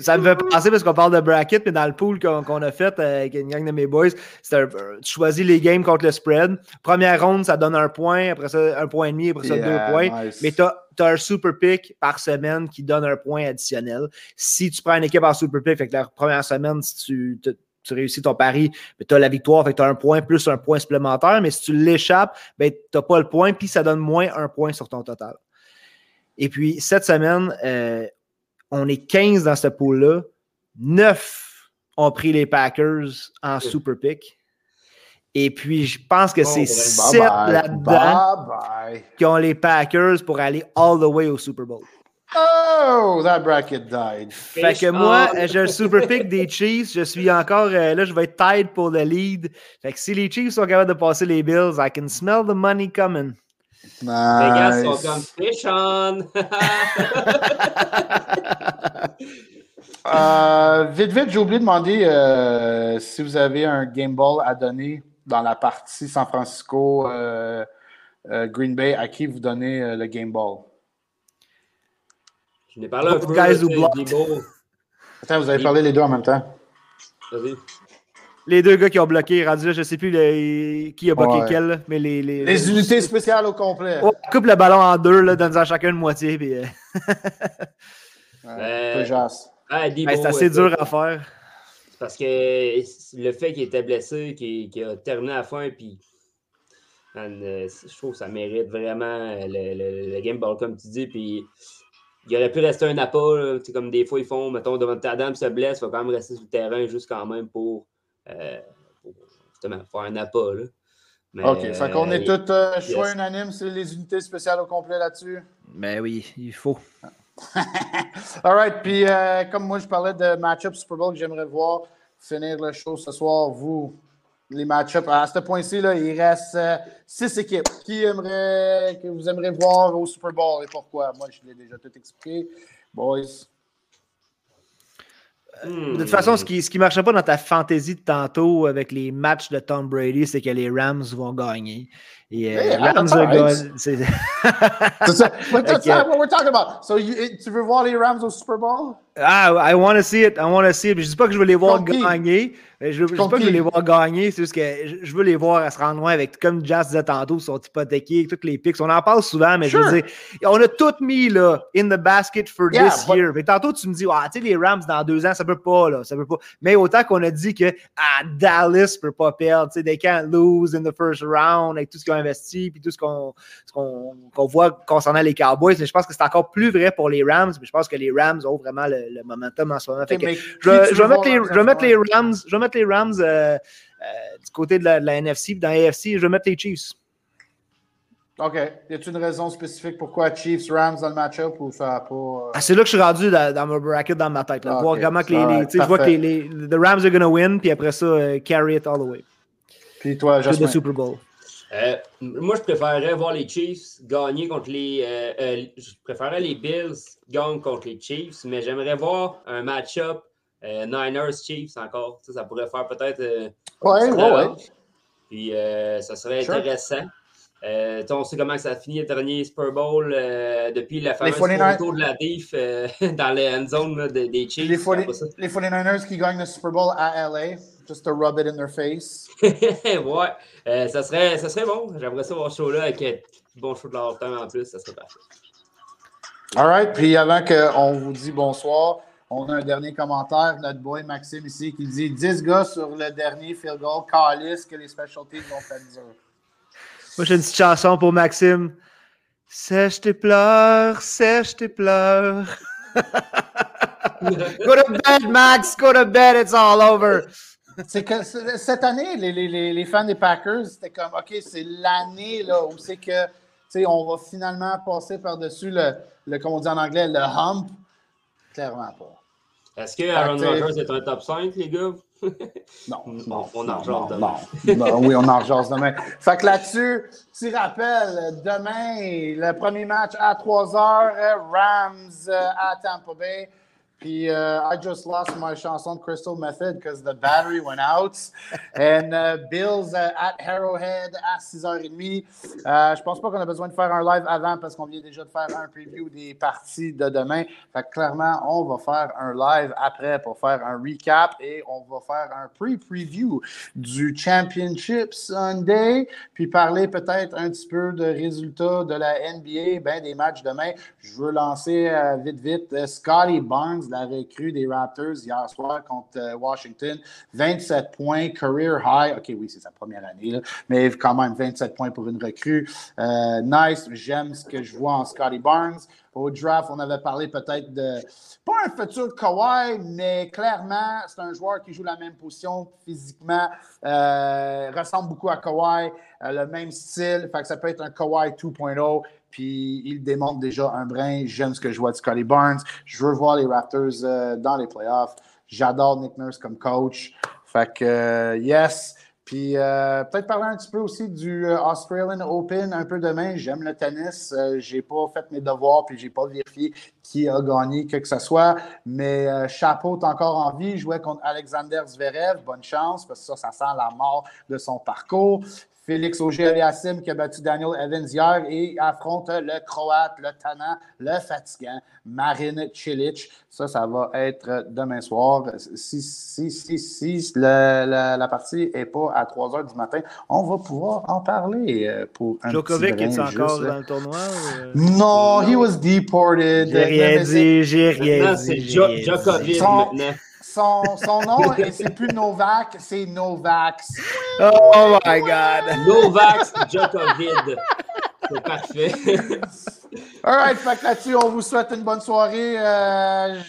C: ça me fait penser parce qu'on parle de bracket, mais dans le pool qu'on qu a fait avec une gang de mes boys, un, tu choisis les games contre le spread. Première ronde, ça donne un point, après ça, un point et demi, après ça, yeah, deux points. Nice. Mais tu tu as un super pick par semaine qui donne un point additionnel. Si tu prends une équipe en super pick, fait que la première semaine, si tu, tu réussis ton pari, tu as la victoire, fait tu as un point plus un point supplémentaire, mais si tu l'échappes, ben, tu n'as pas le point, puis ça donne moins un point sur ton total. Et puis, cette semaine, euh, on est 15 dans ce pool-là. 9 ont pris les Packers en super pick. Et puis, je pense que c'est 7 là-dedans qui ont les Packers pour aller all the way au Super Bowl.
A: Oh, that bracket died.
C: Fait que moi, j'ai un super pick des Chiefs. Je suis encore, euh, là, je vais être tied pour le lead. Fait que si les Chiefs sont capables de passer les Bills, I can smell the money coming.
B: Nice. Les gars sont comme fish on.
A: euh, vite, vite, j'ai oublié de demander euh, si vous avez un game ball à donner dans la partie San Francisco euh, euh, Green Bay. À qui vous donnez le game ball?
B: Je n'ai parlé un peu. Guys who
A: Attends, vous avez parlé les deux en même temps.
B: Vas-y
C: les deux gars qui ont bloqué, rendu là, je ne sais plus qui a bloqué quel, mais les, les,
A: les, unités spéciales au complet.
C: On coupe le ballon en deux, là, donnant chacun une moitié. Puis, euh...
B: ouais,
C: c'est assez dur à faire.
B: Parce que le fait qu'il était blessé, qu'il a terminé à la fin, puis euh, je trouve que ça mérite vraiment le, le, game ball, comme tu dis. Puis il aurait pu rester un appât, comme des fois ils font, mettons, devant Adam se blesse, il va quand même rester sur le terrain juste quand même pour euh, pour justement faire un appât. Là.
A: OK. Fait qu'on est tous euh, choix unanimes sur les unités spéciales au complet là-dessus?
C: Ben oui, il faut.
A: All right. Puis, euh, comme moi, je parlais de match-up Super Bowl que j'aimerais voir finir le show ce soir, vous, les match-ups. À ce point-ci, là, il reste six équipes. Qui aimerait, que vous aimeriez voir au Super Bowl et pourquoi? Moi, je l'ai déjà tout expliqué. Boys.
C: De toute façon, ce qui ne marchait pas dans ta fantaisie de tantôt avec les matchs de Tom Brady, c'est que les Rams vont gagner. Et euh, Rams
A: gagné. C'est ça. That's what we're talking about. So, tu veux voir les Rams au Super Bowl?
C: Ah, I want to see it. I want to see it. Je dis pas que je veux les voir gagner. Je ne dis pas que je veux les voir gagner. C'est juste que je veux les voir à se rendre loin avec, comme Jazz disait tantôt, sont hypothéqués, tous les picks. On en parle souvent, mais je veux dire, on a tout mis là, in the basket for this year. Mais tantôt, tu me dis, ah, tu sais, les Rams dans deux ans, ça peut pas, là. Ça peut pas. Mais autant qu'on a dit que ah, Dallas peut pas perdre. Tu sais, they can't lose in the first round avec tout ce qu'ils ont investi puis tout ce qu'on qu'on voit concernant les Cowboys. Mais je pense que c'est encore plus vrai pour les Rams. Mais je pense que les Rams ont vraiment le le momentum en ce moment. je, je, vais mettre les, je, vais mettre les, Rams, je vais mettre les Rams euh, euh, du côté de la, de la NFC. Dans l'AFC, je vais mettre les Chiefs.
A: OK. Y a-t-il une raison spécifique pourquoi Chiefs, Rams dans le match-up ou ça pas. Euh?
C: Ah, c'est là que je suis rendu dans, dans mon bracket dans ma tête. Là. Voir comment que les, right, je vois que les, les the Rams are going to win, puis après ça, carry it all the way.
A: Puis toi,
C: Jasmin? Super Bowl.
B: Euh, moi, je préférerais voir les Chiefs gagner contre les. Euh, euh, je préférerais les Bills gagner contre les Chiefs, mais j'aimerais voir un match-up Niners-Chiefs encore. Ça, ça pourrait faire peut-être.
A: ouais, ouais, ouais.
B: Puis ça serait intéressant. on sait comment ça a fini le dernier Super Bowl depuis la fameuse photo de la diff dans les end zone des Chiefs.
A: Les, 40, les 49ers qui gagnent le Super Bowl à LA just to rub it in their face.
B: ouais, euh, ça, serait, ça serait bon. J'aimerais ça voir ce show-là avec un bon show de la time en plus, ça serait parfait.
A: All right, puis avant qu'on vous dise bonsoir, on a un dernier commentaire. Notre boy Maxime ici qui dit 10 gars sur le dernier field goal. Calice que les special teams vont faire dur.
C: Moi, j'ai une petite chanson pour Maxime. Sèche tes pleurs, sèche tes pleurs. go to bed, Max. Go to bed. It's all over
A: c'est que cette année, les, les, les, fans des Packers, c'était comme, OK, c'est l'année là, où c'est que, tu sais, on va finalement passer par-dessus le, le, comme on dit en anglais, le hump. Clairement pas.
B: Est-ce que Aaron Rodgers est un top 5, les gars?
A: non, non,
B: on en
A: non,
B: demain.
A: Non, oui, on en rejase demain. Fait que là-dessus, tu rappelles, demain, le premier match à 3 h, Rams à Tampa Bay. Puis uh, I just lost my chanson Crystal Method because the battery went out. And uh, Bills uh, at Arrowhead à 6h30. Uh, je pense pas qu'on a besoin de faire un live avant parce qu'on vient déjà de faire un preview des parties de demain. Fait que clairement, on va faire un live après pour faire un recap et on va faire un pre-preview du Championship Sunday. Puis parler peut-être un petit peu de résultats de la NBA, ben des matchs demain. Je veux lancer euh, vite, vite euh, Scotty Barnes la recrue des Raptors hier soir contre euh, Washington. 27 points, career high. OK, oui, c'est sa première année, mais quand même 27 points pour une recrue. Euh, nice, j'aime ce que je vois en Scotty Barnes. Au draft, on avait parlé peut-être de, pas un futur Kawhi, mais clairement, c'est un joueur qui joue la même position physiquement, euh, ressemble beaucoup à Kawhi, le même style, fait que ça peut être un Kawhi 2.0 puis il démontre déjà un brin. J'aime ce que je vois de Scotty Barnes. Je veux voir les Raptors euh, dans les playoffs. J'adore Nick Nurse comme coach. Fait que, euh, yes. Puis euh, peut-être parler un petit peu aussi du Australian Open un peu demain. J'aime le tennis. J'ai pas fait mes devoirs puis j'ai pas vérifié qui a gagné, que que ce soit. Mais Chapeau encore en vie. Jouait contre Alexander Zverev. Bonne chance parce que ça, ça sent la mort de son parcours. Félix Auger-Aliassime qui a battu Daniel Evans hier et affronte le Croate, le Tannant, le fatigant, Marin Cilic. Ça, ça va être demain soir. Si, si, si, si le- la, la partie n'est pas à 3 h du matin, on va pouvoir en parler euh, pour un
C: Djokovic
A: petit
C: est encore
A: juste,
C: dans le tournoi? ou, euh?
A: Non, he was deported.
C: J'ai rien dit, j'ai rien
B: Maintenant,
C: dit.
B: Djokovic maintenant.
A: Son, son nom, et c'est plus Novak, c'est Novax.
C: Oh my god!
B: Novax Djokovic. C'est parfait.
A: All right, fait là-dessus, on vous souhaite une bonne soirée. Euh,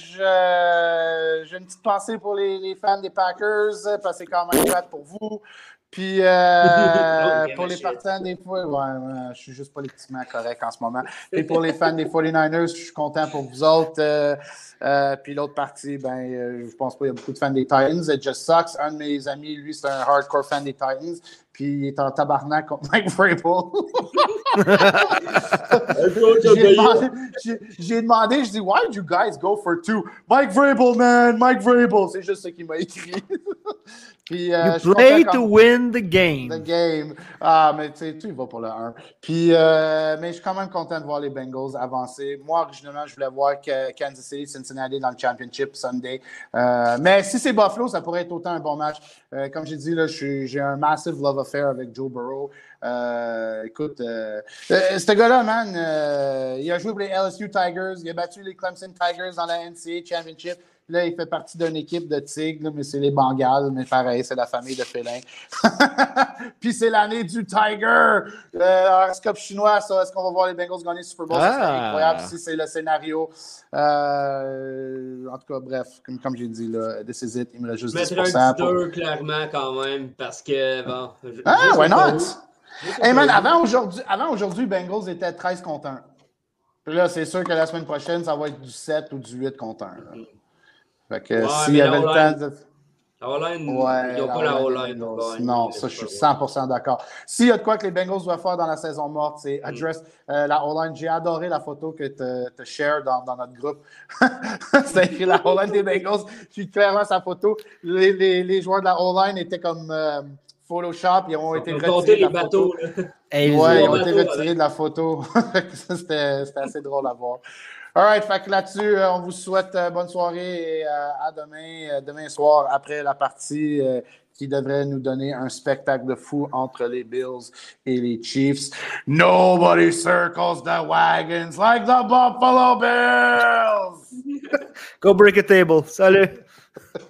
A: J'ai une petite pensée pour les, les fans des Packers, parce que c'est quand même plate pour vous. Puis euh, pour les partisans des fois, ouais, je suis juste politiquement correct en ce moment. Et pour les fans des 49ers, je suis content pour vous autres. Euh, euh, puis l'autre partie, ben, je pense pas qu'il y a beaucoup de fans des Titans. It just sucks. Un de mes amis, lui, c'est un hardcore fan des Titans. Puis il est en tabarnak contre Mike Vrabel. J'ai demandé, j'ai- j'ai demandé, je dis, why did you guys go for two? Mike Vrabel, man, Mike Vrabel. C'est juste ce qu'il m'a écrit. Puis, euh,
C: You play to win the game.
A: The game. Ah, mais tu sais, tu vas pour le 1. Puis, euh, mais je suis quand même content de voir les Bengals avancer. Moi, originalement, je voulais voir que Kansas City, Cincinnati dans le Championship Sunday. Euh, mais si c'est Buffalo, ça pourrait être autant un bon match. Euh, comme j'ai dit, là, j'ai un massive love affair avec Joe Burrow. Euh, écoute, euh, euh, ce gars-là, man, euh, il a joué pour les LSU Tigers, il a battu les Clemson Tigers dans la NCAA Championship. Là, il fait partie d'une équipe de Tigres, mais c'est les Bengals, mais pareil, c'est la famille de félins. Puis c'est l'année du Tiger. Euh, horoscope chinois, ça. Est-ce qu'on va voir les Bengals gagner le Super Bowl?
C: Ah.
A: incroyable si c'est le scénario. Euh, en tout cas, bref, comme, comme j'ai dit, là, this is it. Il me reste juste
B: Je
A: 10
B: mettrais un petit
A: pour-
B: 2 clairement quand même parce que bon. je-
A: Ah, why not? Hey man, avant aujourd'hui, avant aujourd'hui, Bengals était 13 contre 1. Puis là, c'est sûr que la semaine prochaine, ça va être du 7 ou du 8 contre 1. là. Fait que
B: Ouais,
A: s'il y avait le temps de.
B: La O-line,
A: Ouais,
B: ils n'ont pas la
A: O-line Non, ça, je suis
B: pas
A: 100% d'accord. S'il y a de quoi que les Bengals doivent faire dans la saison morte, c'est
B: Mm.
A: address euh, la O-line. J'ai adoré la photo que tu as share dans, dans notre groupe. c'est écrit la O-line des Bengals. Puis clairement, sa photo, les, les, les joueurs de la O-line étaient comme euh, Photoshop. Ils ont été retirés de la photo.
C: Hey,
A: Ouais, ils
B: ont
A: été retirés
B: avec.
A: de la photo. C'était c'était assez drôle à voir. All right, fait que là-dessus, euh, on vous souhaite euh, bonne soirée et euh, à demain, demain soir après la partie qui devrait nous donner un spectacle de fou entre les Bills et les Chiefs. Nobody circles the wagons like the Buffalo Bills!
C: Go break a table. Salut!